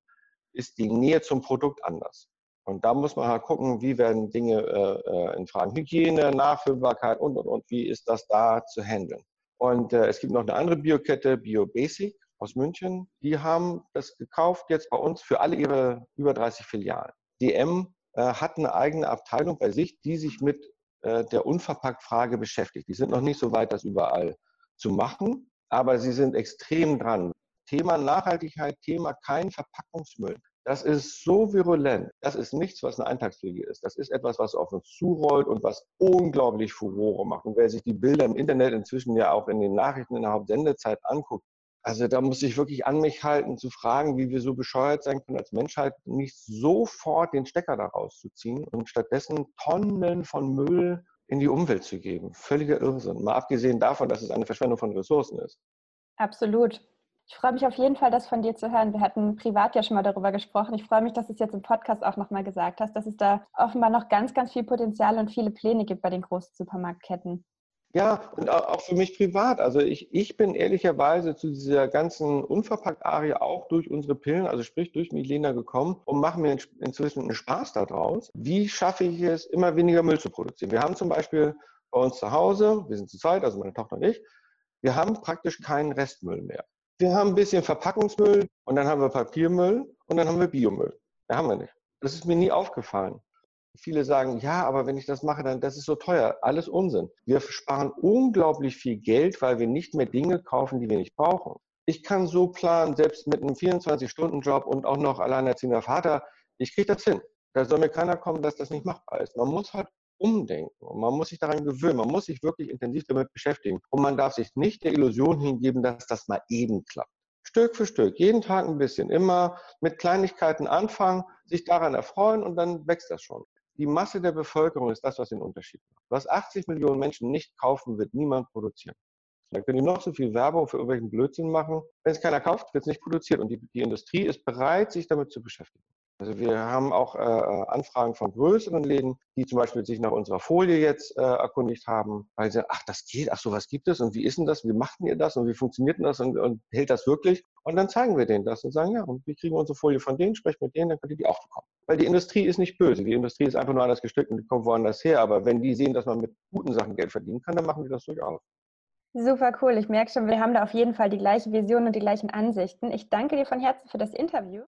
ist die Nähe zum Produkt anders. Und da muss man halt gucken, wie werden Dinge äh, äh, in Fragen Hygiene, Nachfüllbarkeit und, und, und, wie ist das da zu handeln. Und äh, es gibt noch eine andere Biokette, BioBasic aus München. Die haben das gekauft jetzt bei uns für alle ihre über 30 Filialen. DM äh, hat eine eigene Abteilung bei sich, die sich mit äh, der Unverpackt-Frage beschäftigt. Die sind noch nicht so weit, das überall zu machen, aber sie sind extrem dran. Thema Nachhaltigkeit, Thema kein Verpackungsmüll. Das ist so virulent. Das ist nichts, was eine Eintagsfliege ist. Das ist etwas, was auf uns zurollt und was unglaublich Furore macht. Und wer sich die Bilder im Internet inzwischen ja auch in den Nachrichten in der Hauptsendezeit anguckt, also da muss ich wirklich an mich halten, zu fragen, wie wir so bescheuert sein können als Menschheit, nicht sofort den Stecker daraus zu ziehen und stattdessen Tonnen von Müll in die Umwelt zu geben. Völliger Irrsinn. Mal abgesehen davon, dass es eine Verschwendung von Ressourcen ist. Absolut. Ich freue mich auf jeden Fall, das von dir zu hören. Wir hatten privat ja schon mal darüber gesprochen. Ich freue mich, dass du es jetzt im Podcast auch nochmal gesagt hast, dass es da offenbar noch ganz, ganz viel Potenzial und viele Pläne gibt bei den großen Supermarktketten. Ja, und auch für mich privat. Also ich, ich bin ehrlicherweise zu dieser ganzen Unverpackt-Arie auch durch unsere Pillen, also sprich durch Milena gekommen und mache mir inzwischen einen Spaß daraus. Wie schaffe ich es, immer weniger Müll zu produzieren? Wir haben zum Beispiel bei uns zu Hause, wir sind zu zweit, also meine Tochter und ich, wir haben praktisch keinen Restmüll mehr. Wir haben ein bisschen Verpackungsmüll und dann haben wir Papiermüll und dann haben wir Biomüll. Da haben wir nicht. Das ist mir nie aufgefallen. Viele sagen, ja, aber wenn ich das mache, dann das ist so teuer. Alles Unsinn. Wir sparen unglaublich viel Geld, weil wir nicht mehr Dinge kaufen, die wir nicht brauchen. Ich kann so planen, selbst mit einem 24-Stunden-Job und auch noch alleinerziehender Vater, ich kriege das hin. Da soll mir keiner kommen, dass das nicht machbar ist. Man muss halt umdenken und man muss sich daran gewöhnen. Man muss sich wirklich intensiv damit beschäftigen. Und man darf sich nicht der Illusion hingeben, dass das mal eben klappt. Stück für Stück, jeden Tag ein bisschen, immer mit Kleinigkeiten anfangen, sich daran erfreuen und dann wächst das schon. Die Masse der Bevölkerung ist das, was den Unterschied macht. Was 80 Millionen Menschen nicht kaufen, wird niemand produzieren. Da können die noch so viel Werbung für irgendwelchen Blödsinn machen. Wenn es keiner kauft, wird es nicht produziert. Und die, die Industrie ist bereit, sich damit zu beschäftigen. Also wir haben auch äh, äh, Anfragen von größeren Läden, die zum Beispiel sich nach unserer Folie jetzt äh, erkundigt haben, weil sie sagen, ach, das geht, ach, sowas gibt es und wie ist denn das, wie macht ihr das und wie funktioniert denn das und, und hält das wirklich? Und dann zeigen wir denen das und sagen, ja, und wir kriegen unsere Folie von denen, sprechen mit denen, dann könnt ihr die auch bekommen. Weil die Industrie ist nicht böse, die Industrie ist einfach nur anders gestrickt und die kommt woanders her, aber wenn die sehen, dass man mit guten Sachen Geld verdienen kann, dann machen die das durchaus. Super cool. Ich merke schon, wir haben da auf jeden Fall die gleiche Vision und die gleichen Ansichten. Ich danke dir von Herzen für das Interview.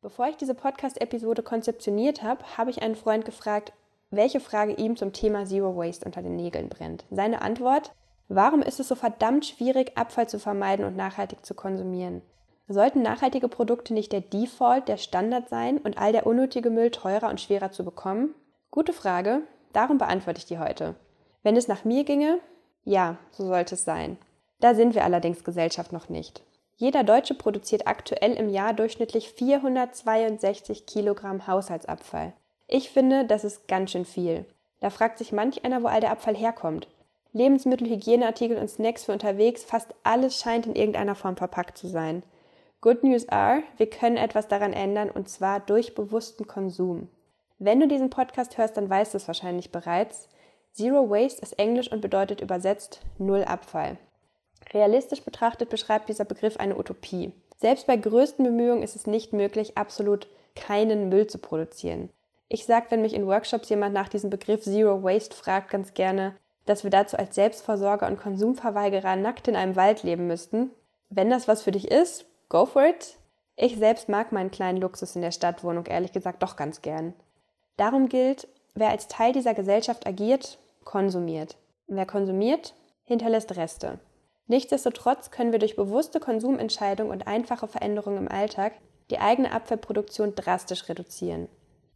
Bevor ich diese Podcast-Episode konzeptioniert habe, habe ich einen Freund gefragt, welche Frage ihm zum Thema Zero Waste unter den Nägeln brennt. Seine Antwort, warum ist es so verdammt schwierig, Abfall zu vermeiden und nachhaltig zu konsumieren? Sollten nachhaltige Produkte nicht der Default, der Standard sein und all der unnötige Müll teurer und schwerer zu bekommen? Gute Frage, darum beantworte ich die heute. Wenn es nach mir ginge, ja, so sollte es sein. Da sind wir allerdings Gesellschaft noch nicht. Jeder Deutsche produziert aktuell im Jahr durchschnittlich 462 Kilogramm Haushaltsabfall. Ich finde, das ist ganz schön viel. Da fragt sich manch einer, wo all der Abfall herkommt. Lebensmittel, Hygieneartikel und Snacks für unterwegs, fast alles scheint in irgendeiner Form verpackt zu sein. Good News are, wir können etwas daran ändern und zwar durch bewussten Konsum. Wenn du diesen Podcast hörst, dann weißt du es wahrscheinlich bereits. Zero Waste ist Englisch und bedeutet übersetzt Null Abfall. Realistisch betrachtet beschreibt dieser Begriff eine Utopie. Selbst bei größten Bemühungen ist es nicht möglich, absolut keinen Müll zu produzieren. Ich sage, wenn mich in Workshops jemand nach diesem Begriff Zero Waste fragt, ganz gerne, dass wir dazu als Selbstversorger und Konsumverweigerer nackt in einem Wald leben müssten. Wenn das was für dich ist, go for it. Ich selbst mag meinen kleinen Luxus in der Stadtwohnung ehrlich gesagt doch ganz gern. Darum gilt, wer als Teil dieser Gesellschaft agiert, konsumiert. wer konsumiert, hinterlässt Reste. Nichtsdestotrotz können wir durch bewusste Konsumentscheidungen und einfache Veränderungen im Alltag die eigene Abfallproduktion drastisch reduzieren.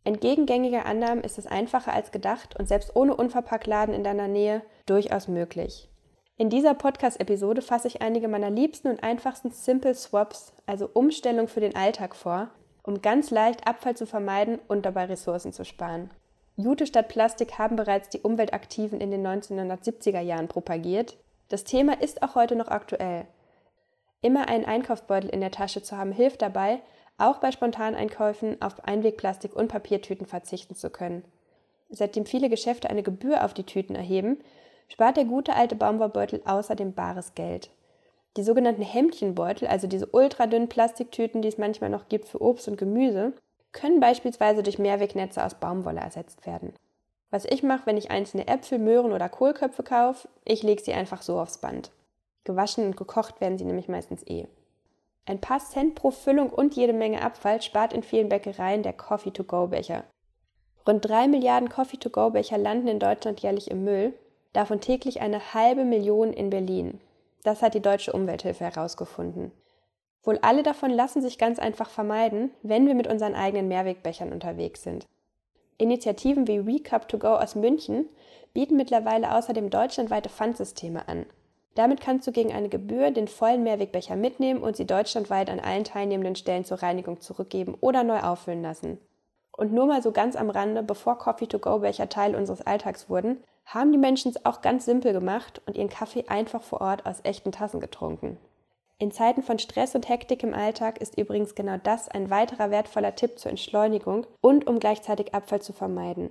Entgegen gängiger Annahmen ist es einfacher als gedacht und selbst ohne Unverpacktladen in deiner Nähe durchaus möglich. In dieser Podcast-Episode fasse ich einige meiner liebsten und einfachsten Simple Swaps, also Umstellung für den Alltag vor, um ganz leicht Abfall zu vermeiden und dabei Ressourcen zu sparen. Jute statt Plastik haben bereits die Umweltaktiven in den 1970er Jahren propagiert das Thema ist auch heute noch aktuell. Immer einen Einkaufsbeutel in der Tasche zu haben, hilft dabei, auch bei Spontaneinkäufen auf Einwegplastik und Papiertüten verzichten zu können. Seitdem viele Geschäfte eine Gebühr auf die Tüten erheben, spart der gute alte Baumwollbeutel außerdem bares Geld. Die sogenannten Hemdchenbeutel, also diese ultradünnen Plastiktüten, die es manchmal noch gibt für Obst und Gemüse, können beispielsweise durch Mehrwegnetze aus Baumwolle ersetzt werden. Was ich mache, wenn ich einzelne Äpfel, Möhren oder Kohlköpfe kaufe, ich lege sie einfach so aufs Band. Gewaschen und gekocht werden sie nämlich meistens eh. Ein paar Cent pro Füllung und jede Menge Abfall spart in vielen Bäckereien der Coffee-to-go-Becher. Rund drei Milliarden Coffee-to-go-Becher landen in Deutschland jährlich im Müll, davon täglich eine halbe Million in Berlin. Das hat die Deutsche Umwelthilfe herausgefunden. Wohl alle davon lassen sich ganz einfach vermeiden, wenn wir mit unseren eigenen Mehrwegbechern unterwegs sind. Initiativen wie WeCup2Go aus München bieten mittlerweile außerdem deutschlandweite Pfandsysteme an. Damit kannst du gegen eine Gebühr den vollen Mehrwegbecher mitnehmen und sie deutschlandweit an allen teilnehmenden Stellen zur Reinigung zurückgeben oder neu auffüllen lassen. Und nur mal so ganz am Rande, bevor Coffee-to-Go-Becher Teil unseres Alltags wurden, haben die Menschen es auch ganz simpel gemacht und ihren Kaffee einfach vor Ort aus echten Tassen getrunken. In Zeiten von Stress und Hektik im Alltag ist übrigens genau das ein weiterer wertvoller Tipp zur Entschleunigung und um gleichzeitig Abfall zu vermeiden.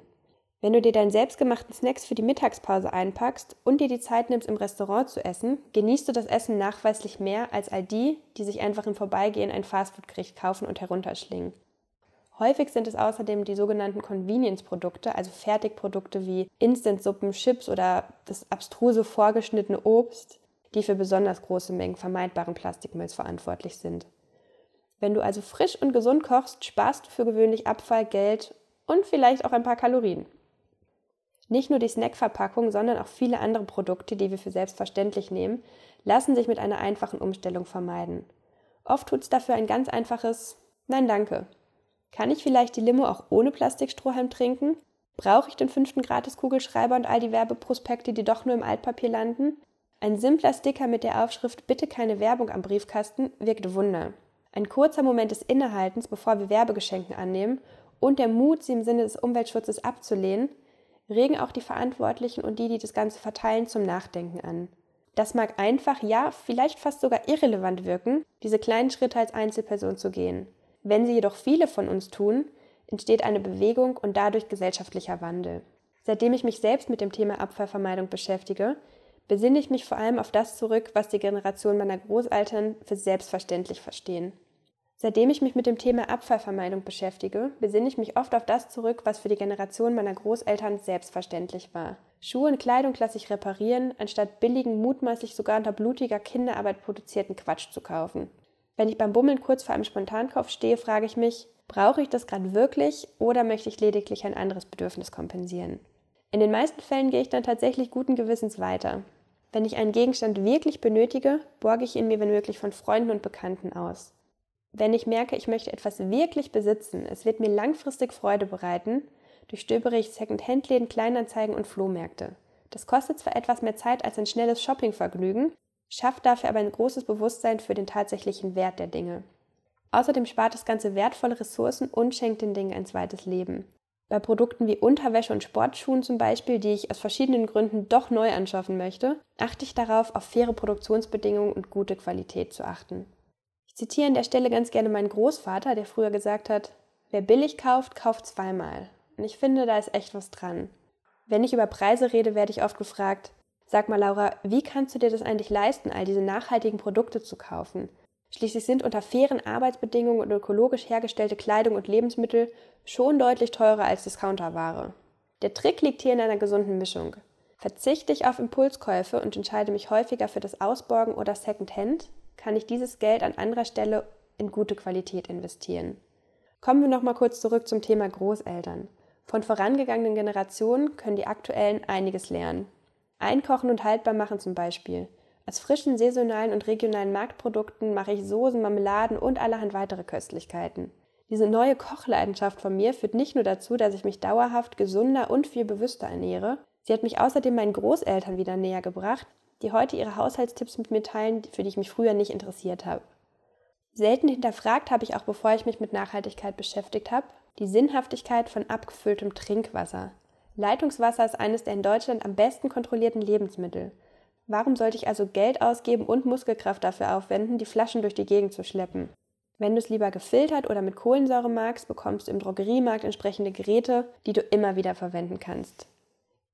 Wenn du dir deinen selbstgemachten Snacks für die Mittagspause einpackst und dir die Zeit nimmst, im Restaurant zu essen, genießt du das Essen nachweislich mehr als all die, die sich einfach im Vorbeigehen ein Fastfood-Gericht kaufen und herunterschlingen. Häufig sind es außerdem die sogenannten Convenience-Produkte, also Fertigprodukte wie Instant-Suppen, Chips oder das abstruse vorgeschnittene Obst, die für besonders große Mengen vermeidbaren Plastikmülls verantwortlich sind. Wenn du also frisch und gesund kochst, sparst du für gewöhnlich Abfall, Geld und vielleicht auch ein paar Kalorien. Nicht nur die Snackverpackung, sondern auch viele andere Produkte, die wir für selbstverständlich nehmen, lassen sich mit einer einfachen Umstellung vermeiden. Oft tut es dafür ein ganz einfaches Nein danke. Kann ich vielleicht die Limo auch ohne Plastikstrohhalm trinken? Brauche ich den fünften Gratis-Kugelschreiber und all die Werbeprospekte, die doch nur im Altpapier landen? Ein simpler Sticker mit der Aufschrift Bitte keine Werbung am Briefkasten wirkt Wunder. Ein kurzer Moment des Innehaltens, bevor wir Werbegeschenken annehmen und der Mut, sie im Sinne des Umweltschutzes abzulehnen, regen auch die Verantwortlichen und die, die das Ganze verteilen, zum Nachdenken an. Das mag einfach, ja, vielleicht fast sogar irrelevant wirken, diese kleinen Schritte als Einzelperson zu gehen. Wenn sie jedoch viele von uns tun, entsteht eine Bewegung und dadurch gesellschaftlicher Wandel. Seitdem ich mich selbst mit dem Thema Abfallvermeidung beschäftige, besinne ich mich vor allem auf das zurück, was die Generation meiner Großeltern für selbstverständlich verstehen. Seitdem ich mich mit dem Thema Abfallvermeidung beschäftige, besinne ich mich oft auf das zurück, was für die Generation meiner Großeltern selbstverständlich war. Schuhe und Kleidung lasse ich reparieren, anstatt billigen, mutmaßlich sogar unter blutiger Kinderarbeit produzierten Quatsch zu kaufen. Wenn ich beim Bummeln kurz vor einem Spontankauf stehe, frage ich mich, brauche ich das gerade wirklich oder möchte ich lediglich ein anderes Bedürfnis kompensieren? In den meisten Fällen gehe ich dann tatsächlich guten Gewissens weiter. Wenn ich einen Gegenstand wirklich benötige, borge ich ihn mir wenn möglich von Freunden und Bekannten aus. Wenn ich merke, ich möchte etwas wirklich besitzen, es wird mir langfristig Freude bereiten, durchstöbere ich Second-Hand-Läden, Kleinanzeigen und Flohmärkte. Das kostet zwar etwas mehr Zeit als ein schnelles Shoppingvergnügen, schafft dafür aber ein großes Bewusstsein für den tatsächlichen Wert der Dinge. Außerdem spart das Ganze wertvolle Ressourcen und schenkt den Dingen ein zweites Leben. Bei Produkten wie Unterwäsche und Sportschuhen zum Beispiel, die ich aus verschiedenen Gründen doch neu anschaffen möchte, achte ich darauf, auf faire Produktionsbedingungen und gute Qualität zu achten. Ich zitiere an der Stelle ganz gerne meinen Großvater, der früher gesagt hat, wer billig kauft, kauft zweimal. Und ich finde, da ist echt was dran. Wenn ich über Preise rede, werde ich oft gefragt, sag mal Laura, wie kannst du dir das eigentlich leisten, all diese nachhaltigen Produkte zu kaufen? Schließlich sind unter fairen Arbeitsbedingungen und ökologisch hergestellte Kleidung und Lebensmittel schon deutlich teurer als Discounterware. Der Trick liegt hier in einer gesunden Mischung. Verzichte ich auf Impulskäufe und entscheide mich häufiger für das Ausborgen oder Secondhand, kann ich dieses Geld an anderer Stelle in gute Qualität investieren. Kommen wir nochmal kurz zurück zum Thema Großeltern. Von vorangegangenen Generationen können die aktuellen einiges lernen. Einkochen und haltbar machen zum Beispiel. Aus frischen, saisonalen und regionalen Marktprodukten mache ich Soßen, Marmeladen und allerhand weitere Köstlichkeiten. Diese neue Kochleidenschaft von mir führt nicht nur dazu, dass ich mich dauerhaft gesunder und viel bewusster ernähre, sie hat mich außerdem meinen Großeltern wieder näher gebracht, die heute ihre Haushaltstipps mit mir teilen, für die ich mich früher nicht interessiert habe. Selten hinterfragt habe ich auch, bevor ich mich mit Nachhaltigkeit beschäftigt habe, die Sinnhaftigkeit von abgefülltem Trinkwasser. Leitungswasser ist eines der in Deutschland am besten kontrollierten Lebensmittel. Warum sollte ich also Geld ausgeben und Muskelkraft dafür aufwenden, die Flaschen durch die Gegend zu schleppen? Wenn du es lieber gefiltert oder mit Kohlensäure magst, bekommst du im Drogeriemarkt entsprechende Geräte, die du immer wieder verwenden kannst.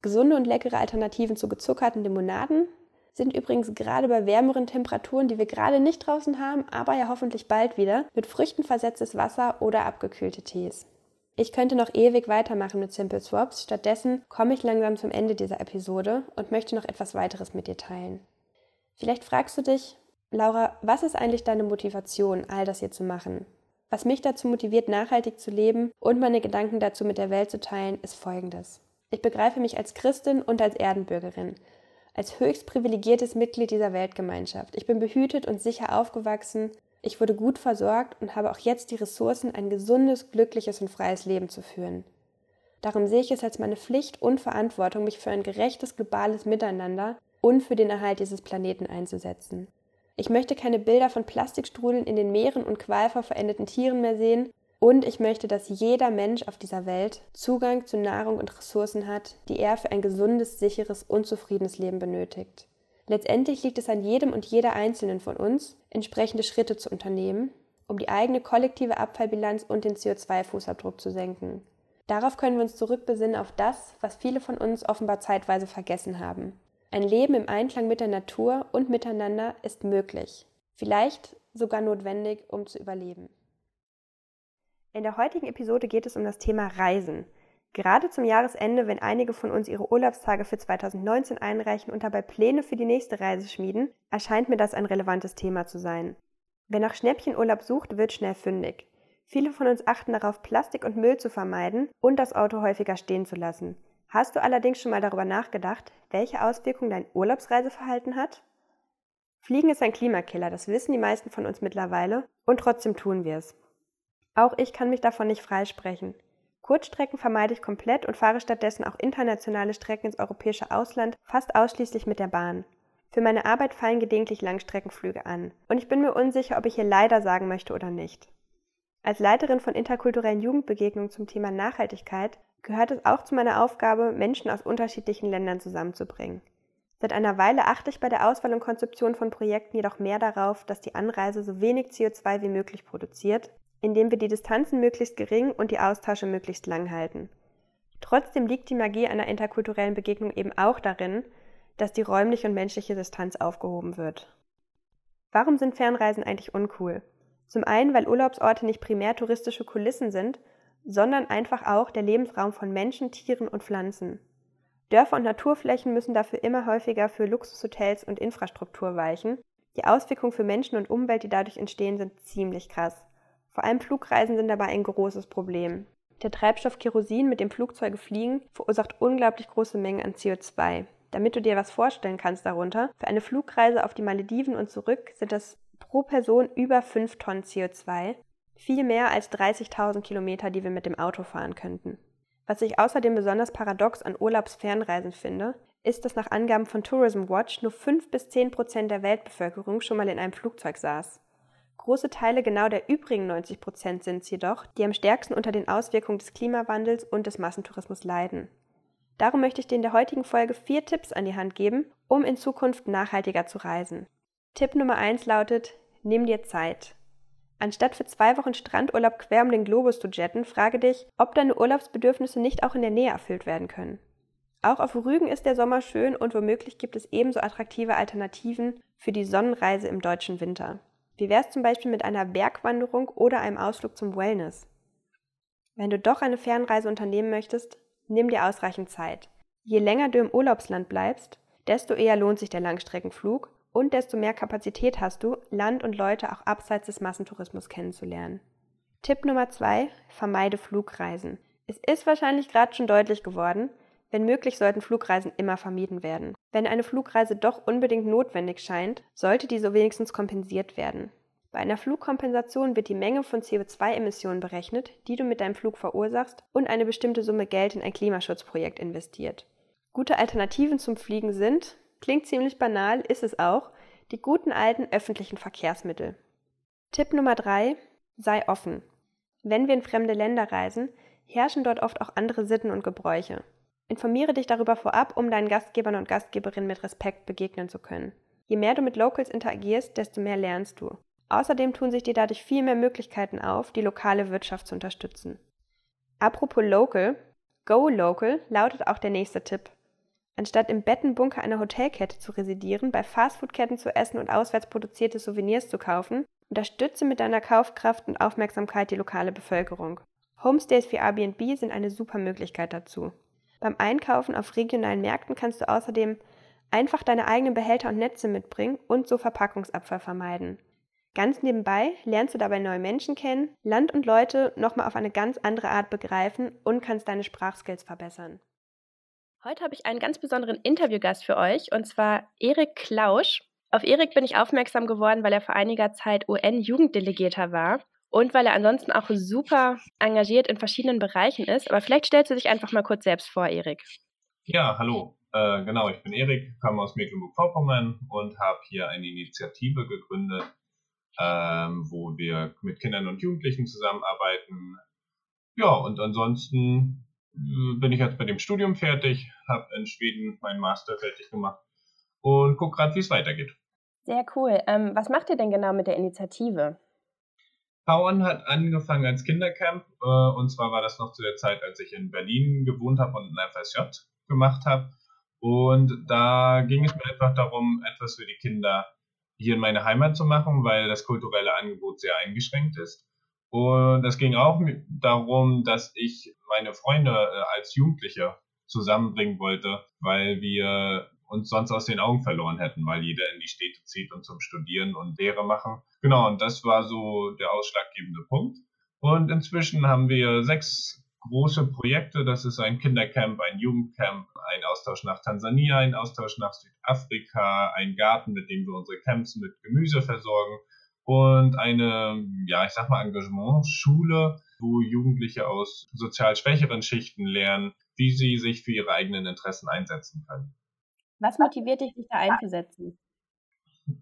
Gesunde und leckere Alternativen zu gezuckerten Limonaden sind übrigens gerade bei wärmeren Temperaturen, die wir gerade nicht draußen haben, aber ja hoffentlich bald wieder, mit Früchten versetztes Wasser oder abgekühlte Tees. Ich könnte noch ewig weitermachen mit Simple Swaps, stattdessen komme ich langsam zum Ende dieser Episode und möchte noch etwas weiteres mit dir teilen. Vielleicht fragst du dich, Laura, was ist eigentlich deine Motivation, all das hier zu machen? Was mich dazu motiviert, nachhaltig zu leben und meine Gedanken dazu mit der Welt zu teilen, ist folgendes. Ich begreife mich als Christin und als Erdenbürgerin als höchst privilegiertes Mitglied dieser Weltgemeinschaft. Ich bin behütet und sicher aufgewachsen. Ich wurde gut versorgt und habe auch jetzt die Ressourcen, ein gesundes, glückliches und freies Leben zu führen. Darum sehe ich es als meine Pflicht und Verantwortung, mich für ein gerechtes globales Miteinander und für den Erhalt dieses Planeten einzusetzen. Ich möchte keine Bilder von Plastikstrudeln in den Meeren und qualvoll verendeten Tieren mehr sehen und ich möchte, dass jeder Mensch auf dieser Welt Zugang zu Nahrung und Ressourcen hat, die er für ein gesundes, sicheres und zufriedenes Leben benötigt. Letztendlich liegt es an jedem und jeder Einzelnen von uns, entsprechende Schritte zu unternehmen, um die eigene kollektive Abfallbilanz und den CO2-Fußabdruck zu senken. Darauf können wir uns zurückbesinnen auf das, was viele von uns offenbar zeitweise vergessen haben. Ein Leben im Einklang mit der Natur und miteinander ist möglich, vielleicht sogar notwendig, um zu überleben. In der heutigen Episode geht es um das Thema Reisen. Gerade zum Jahresende, wenn einige von uns ihre Urlaubstage für 2019 einreichen und dabei Pläne für die nächste Reise schmieden, erscheint mir das ein relevantes Thema zu sein. Wer nach Schnäppchenurlaub sucht, wird schnell fündig. Viele von uns achten darauf, Plastik und Müll zu vermeiden und das Auto häufiger stehen zu lassen. Hast du allerdings schon mal darüber nachgedacht, welche Auswirkungen dein Urlaubsreiseverhalten hat? Fliegen ist ein Klimakiller, das wissen die meisten von uns mittlerweile, und trotzdem tun wir es. Auch ich kann mich davon nicht freisprechen. Kurzstrecken vermeide ich komplett und fahre stattdessen auch internationale Strecken ins europäische Ausland fast ausschließlich mit der Bahn. Für meine Arbeit fallen gelegentlich Langstreckenflüge an. Und ich bin mir unsicher, ob ich hier leider sagen möchte oder nicht. Als Leiterin von interkulturellen Jugendbegegnungen zum Thema Nachhaltigkeit gehört es auch zu meiner Aufgabe, Menschen aus unterschiedlichen Ländern zusammenzubringen. Seit einer Weile achte ich bei der Auswahl und Konzeption von Projekten jedoch mehr darauf, dass die Anreise so wenig CO2 wie möglich produziert indem wir die Distanzen möglichst gering und die Austausche möglichst lang halten. Trotzdem liegt die Magie einer interkulturellen Begegnung eben auch darin, dass die räumliche und menschliche Distanz aufgehoben wird. Warum sind Fernreisen eigentlich uncool? Zum einen, weil Urlaubsorte nicht primär touristische Kulissen sind, sondern einfach auch der Lebensraum von Menschen, Tieren und Pflanzen. Dörfer und Naturflächen müssen dafür immer häufiger für Luxushotels und Infrastruktur weichen. Die Auswirkungen für Menschen und Umwelt, die dadurch entstehen, sind ziemlich krass. Vor allem Flugreisen sind dabei ein großes Problem. Der Treibstoff Kerosin, mit dem Flugzeuge fliegen, verursacht unglaublich große Mengen an CO2. Damit du dir was vorstellen kannst darunter, für eine Flugreise auf die Malediven und zurück sind das pro Person über 5 Tonnen CO2, viel mehr als 30.000 Kilometer, die wir mit dem Auto fahren könnten. Was ich außerdem besonders paradox an Urlaubsfernreisen finde, ist, dass nach Angaben von Tourism Watch nur 5 bis 10 Prozent der Weltbevölkerung schon mal in einem Flugzeug saß. Große Teile genau der übrigen 90 Prozent sind es jedoch, die am stärksten unter den Auswirkungen des Klimawandels und des Massentourismus leiden. Darum möchte ich dir in der heutigen Folge vier Tipps an die Hand geben, um in Zukunft nachhaltiger zu reisen. Tipp Nummer eins lautet, nimm dir Zeit. Anstatt für zwei Wochen Strandurlaub quer um den Globus zu jetten, frage dich, ob deine Urlaubsbedürfnisse nicht auch in der Nähe erfüllt werden können. Auch auf Rügen ist der Sommer schön und womöglich gibt es ebenso attraktive Alternativen für die Sonnenreise im deutschen Winter. Wie wär's zum Beispiel mit einer Bergwanderung oder einem Ausflug zum Wellness? Wenn du doch eine Fernreise unternehmen möchtest, nimm dir ausreichend Zeit. Je länger du im Urlaubsland bleibst, desto eher lohnt sich der Langstreckenflug und desto mehr Kapazität hast du, Land und Leute auch abseits des Massentourismus kennenzulernen. Tipp Nummer zwei: Vermeide Flugreisen. Es ist wahrscheinlich gerade schon deutlich geworden, wenn möglich sollten Flugreisen immer vermieden werden. Wenn eine Flugreise doch unbedingt notwendig scheint, sollte diese wenigstens kompensiert werden. Bei einer Flugkompensation wird die Menge von CO2-Emissionen berechnet, die du mit deinem Flug verursachst, und eine bestimmte Summe Geld in ein Klimaschutzprojekt investiert. Gute Alternativen zum Fliegen sind, klingt ziemlich banal, ist es auch, die guten alten öffentlichen Verkehrsmittel. Tipp Nummer drei: Sei offen. Wenn wir in fremde Länder reisen, herrschen dort oft auch andere Sitten und Gebräuche. Informiere dich darüber vorab, um deinen Gastgebern und Gastgeberinnen mit Respekt begegnen zu können. Je mehr du mit Locals interagierst, desto mehr lernst du. Außerdem tun sich dir dadurch viel mehr Möglichkeiten auf, die lokale Wirtschaft zu unterstützen. Apropos Local, Go Local lautet auch der nächste Tipp. Anstatt im Bettenbunker einer Hotelkette zu residieren, bei Fastfoodketten zu essen und auswärts produzierte Souvenirs zu kaufen, unterstütze mit deiner Kaufkraft und Aufmerksamkeit die lokale Bevölkerung. Homestays wie Airbnb sind eine super Möglichkeit dazu. Beim Einkaufen auf regionalen Märkten kannst du außerdem einfach deine eigenen Behälter und Netze mitbringen und so Verpackungsabfall vermeiden. Ganz nebenbei lernst du dabei neue Menschen kennen, Land und Leute nochmal auf eine ganz andere Art begreifen und kannst deine Sprachskills verbessern. Heute habe ich einen ganz besonderen Interviewgast für euch und zwar Erik Klausch. Auf Erik bin ich aufmerksam geworden, weil er vor einiger Zeit UN-Jugenddelegierter war und weil er ansonsten auch super engagiert in verschiedenen Bereichen ist. Aber vielleicht stellst du dich einfach mal kurz selbst vor, Erik. Ja, hallo. Äh, genau, ich bin Erik, komme aus Mecklenburg-Vorpommern und habe hier eine Initiative gegründet, ähm, wo wir mit Kindern und Jugendlichen zusammenarbeiten. Ja, und ansonsten äh, bin ich jetzt bei dem Studium fertig, habe in Schweden meinen Master fertig gemacht und gucke gerade, wie es weitergeht. Sehr cool. Ähm, was macht ihr denn genau mit der Initiative? Powern hat angefangen als Kindercamp äh, und zwar war das noch zu der Zeit, als ich in Berlin gewohnt habe und ein FSJ gemacht habe. Und da ging es mir einfach darum, etwas für die Kinder hier in meine Heimat zu machen, weil das kulturelle Angebot sehr eingeschränkt ist. Und es ging auch darum, dass ich meine Freunde äh, als Jugendliche zusammenbringen wollte, weil wir uns sonst aus den Augen verloren hätten, weil jeder in die Städte zieht und zum Studieren und Lehre machen. Genau, und das war so der ausschlaggebende Punkt. Und inzwischen haben wir sechs große Projekte. Das ist ein Kindercamp, ein Jugendcamp, ein Austausch nach Tansania, ein Austausch nach Südafrika, ein Garten, mit dem wir unsere Camps mit Gemüse versorgen und eine, ja, ich sag mal, Engagement-Schule, wo Jugendliche aus sozial schwächeren Schichten lernen, wie sie sich für ihre eigenen Interessen einsetzen können. Was motiviert dich, dich da einzusetzen?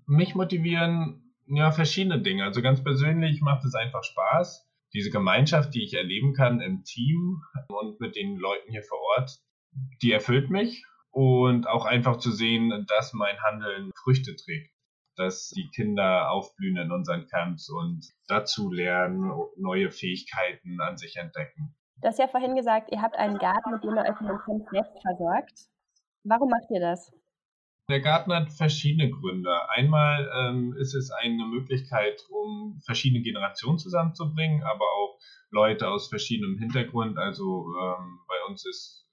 Mich motivieren ja verschiedene Dinge. Also ganz persönlich macht es einfach Spaß. Diese Gemeinschaft, die ich erleben kann im Team und mit den Leuten hier vor Ort, die erfüllt mich. Und auch einfach zu sehen, dass mein Handeln Früchte trägt. dass die Kinder aufblühen in unseren Camps und dazu lernen, neue Fähigkeiten an sich entdecken. Du hast ja vorhin gesagt, ihr habt einen Garten, mit dem ihr euch in den Camp selbst versorgt. Warum macht ihr das? Der Garten hat verschiedene Gründe. Einmal ähm, ist es eine Möglichkeit, um verschiedene Generationen zusammenzubringen, aber auch Leute aus verschiedenem Hintergrund. Also ähm, bei uns ist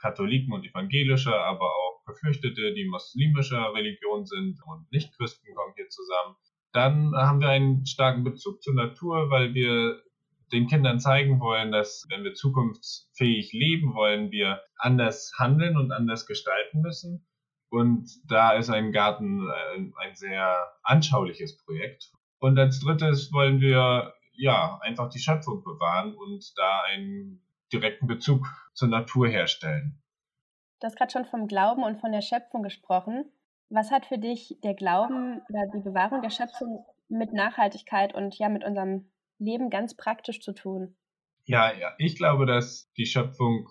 Katholiken und Evangelische, aber auch Geflüchtete, die muslimischer Religion sind und Nicht-Christen kommen hier zusammen. Dann haben wir einen starken Bezug zur Natur, weil wir den Kindern zeigen wollen, dass wenn wir zukunftsfähig leben wollen, wir anders handeln und anders gestalten müssen. Und da ist ein Garten ein, ein sehr anschauliches Projekt. Und als drittes wollen wir ja einfach die Schöpfung bewahren und da einen direkten Bezug zur Natur herstellen. Du hast gerade schon vom Glauben und von der Schöpfung gesprochen. Was hat für dich der Glauben oder die Bewahrung der Schöpfung mit Nachhaltigkeit und ja mit unserem Leben ganz praktisch zu tun? Ja, ja, ich glaube, dass die Schöpfung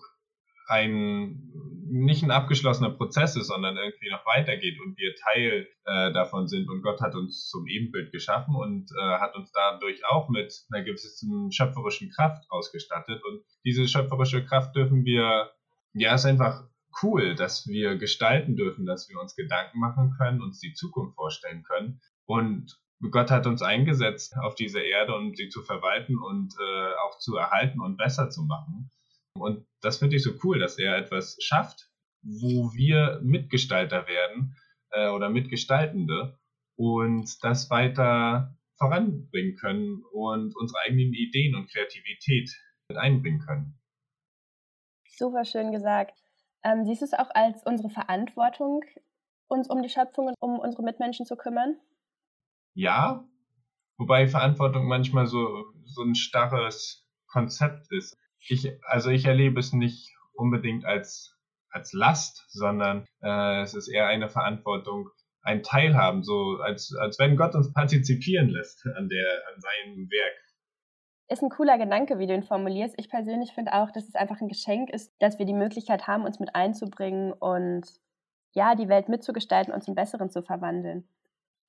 ein nicht ein abgeschlossener Prozess ist, sondern irgendwie noch weitergeht und wir Teil äh, davon sind und Gott hat uns zum Ebenbild geschaffen und äh, hat uns dadurch auch mit einer gewissen schöpferischen Kraft ausgestattet und diese schöpferische Kraft dürfen wir, ja, ist einfach cool, dass wir gestalten dürfen, dass wir uns Gedanken machen können, uns die Zukunft vorstellen können und Gott hat uns eingesetzt auf diese Erde, um sie zu verwalten und äh, auch zu erhalten und besser zu machen. Und das finde ich so cool, dass er etwas schafft, wo wir Mitgestalter werden äh, oder Mitgestaltende und das weiter voranbringen können und unsere eigenen Ideen und Kreativität mit einbringen können. Super schön gesagt. Ähm, siehst du es auch als unsere Verantwortung, uns um die Schöpfung und um unsere Mitmenschen zu kümmern? Ja, wobei Verantwortung manchmal so, so ein starres Konzept ist ich, also ich erlebe es nicht unbedingt als, als Last, sondern äh, es ist eher eine Verantwortung, ein Teilhaben, so als, als wenn Gott uns partizipieren lässt an, der, an seinem Werk. Ist ein cooler Gedanke, wie du ihn formulierst. Ich persönlich finde auch, dass es einfach ein Geschenk ist, dass wir die Möglichkeit haben, uns mit einzubringen und ja, die Welt mitzugestalten und zum Besseren zu verwandeln.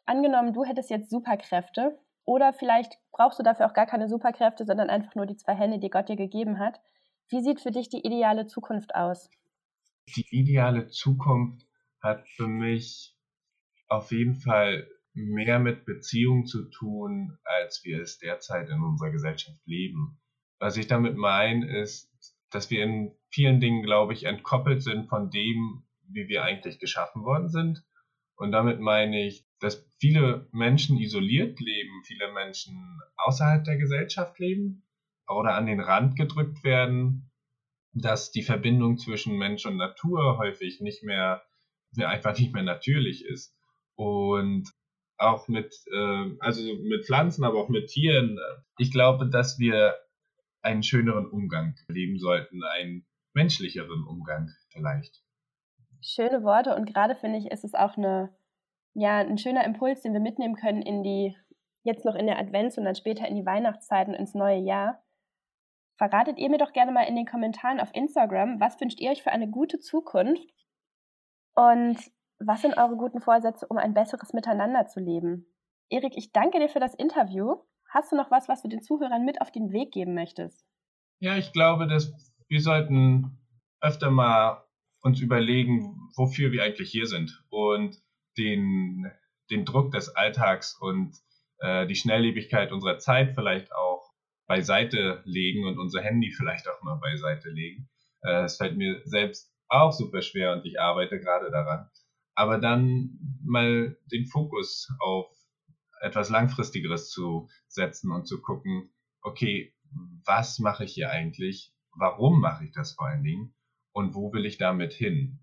Angenommen, du hättest jetzt Superkräfte oder vielleicht brauchst du dafür auch gar keine Superkräfte, sondern einfach nur die zwei Hände, die Gott dir gegeben hat. Wie sieht für dich die ideale Zukunft aus? Die ideale Zukunft hat für mich auf jeden Fall mehr mit Beziehung zu tun, als wir es derzeit in unserer Gesellschaft leben. Was ich damit meine, ist, dass wir in vielen Dingen, glaube ich, entkoppelt sind von dem, wie wir eigentlich geschaffen worden sind. Und damit meine ich, dass viele Menschen isoliert leben, viele Menschen außerhalb der Gesellschaft leben oder an den Rand gedrückt werden, dass die Verbindung zwischen Mensch und Natur häufig nicht mehr, einfach nicht mehr natürlich ist. Und auch mit, äh, also mit Pflanzen, aber auch mit Tieren. Ich glaube, dass wir einen schöneren Umgang leben sollten, einen menschlicheren Umgang vielleicht. Schöne Worte und gerade finde ich, ist es auch eine ja, ein schöner Impuls, den wir mitnehmen können in die, jetzt noch in der Advents- und dann später in die Weihnachtszeiten, ins neue Jahr. Verratet ihr mir doch gerne mal in den Kommentaren auf Instagram, was wünscht ihr euch für eine gute Zukunft? Und was sind eure guten Vorsätze, um ein besseres Miteinander zu leben? Erik, ich danke dir für das Interview. Hast du noch was, was du den Zuhörern mit auf den Weg geben möchtest? Ja, ich glaube, dass wir sollten öfter mal uns überlegen, wofür wir eigentlich hier sind und den, den Druck des Alltags und äh, die Schnelllebigkeit unserer Zeit vielleicht auch beiseite legen und unser Handy vielleicht auch mal beiseite legen. Äh, es fällt mir selbst auch super schwer und ich arbeite gerade daran. Aber dann mal den Fokus auf etwas Langfristigeres zu setzen und zu gucken, okay, was mache ich hier eigentlich? Warum mache ich das vor allen Dingen? Und wo will ich damit hin?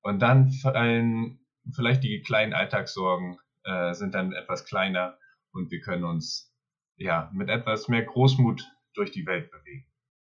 Und dann fallen vielleicht die kleinen Alltagssorgen äh, sind dann etwas kleiner und wir können uns ja mit etwas mehr Großmut durch die Welt bewegen.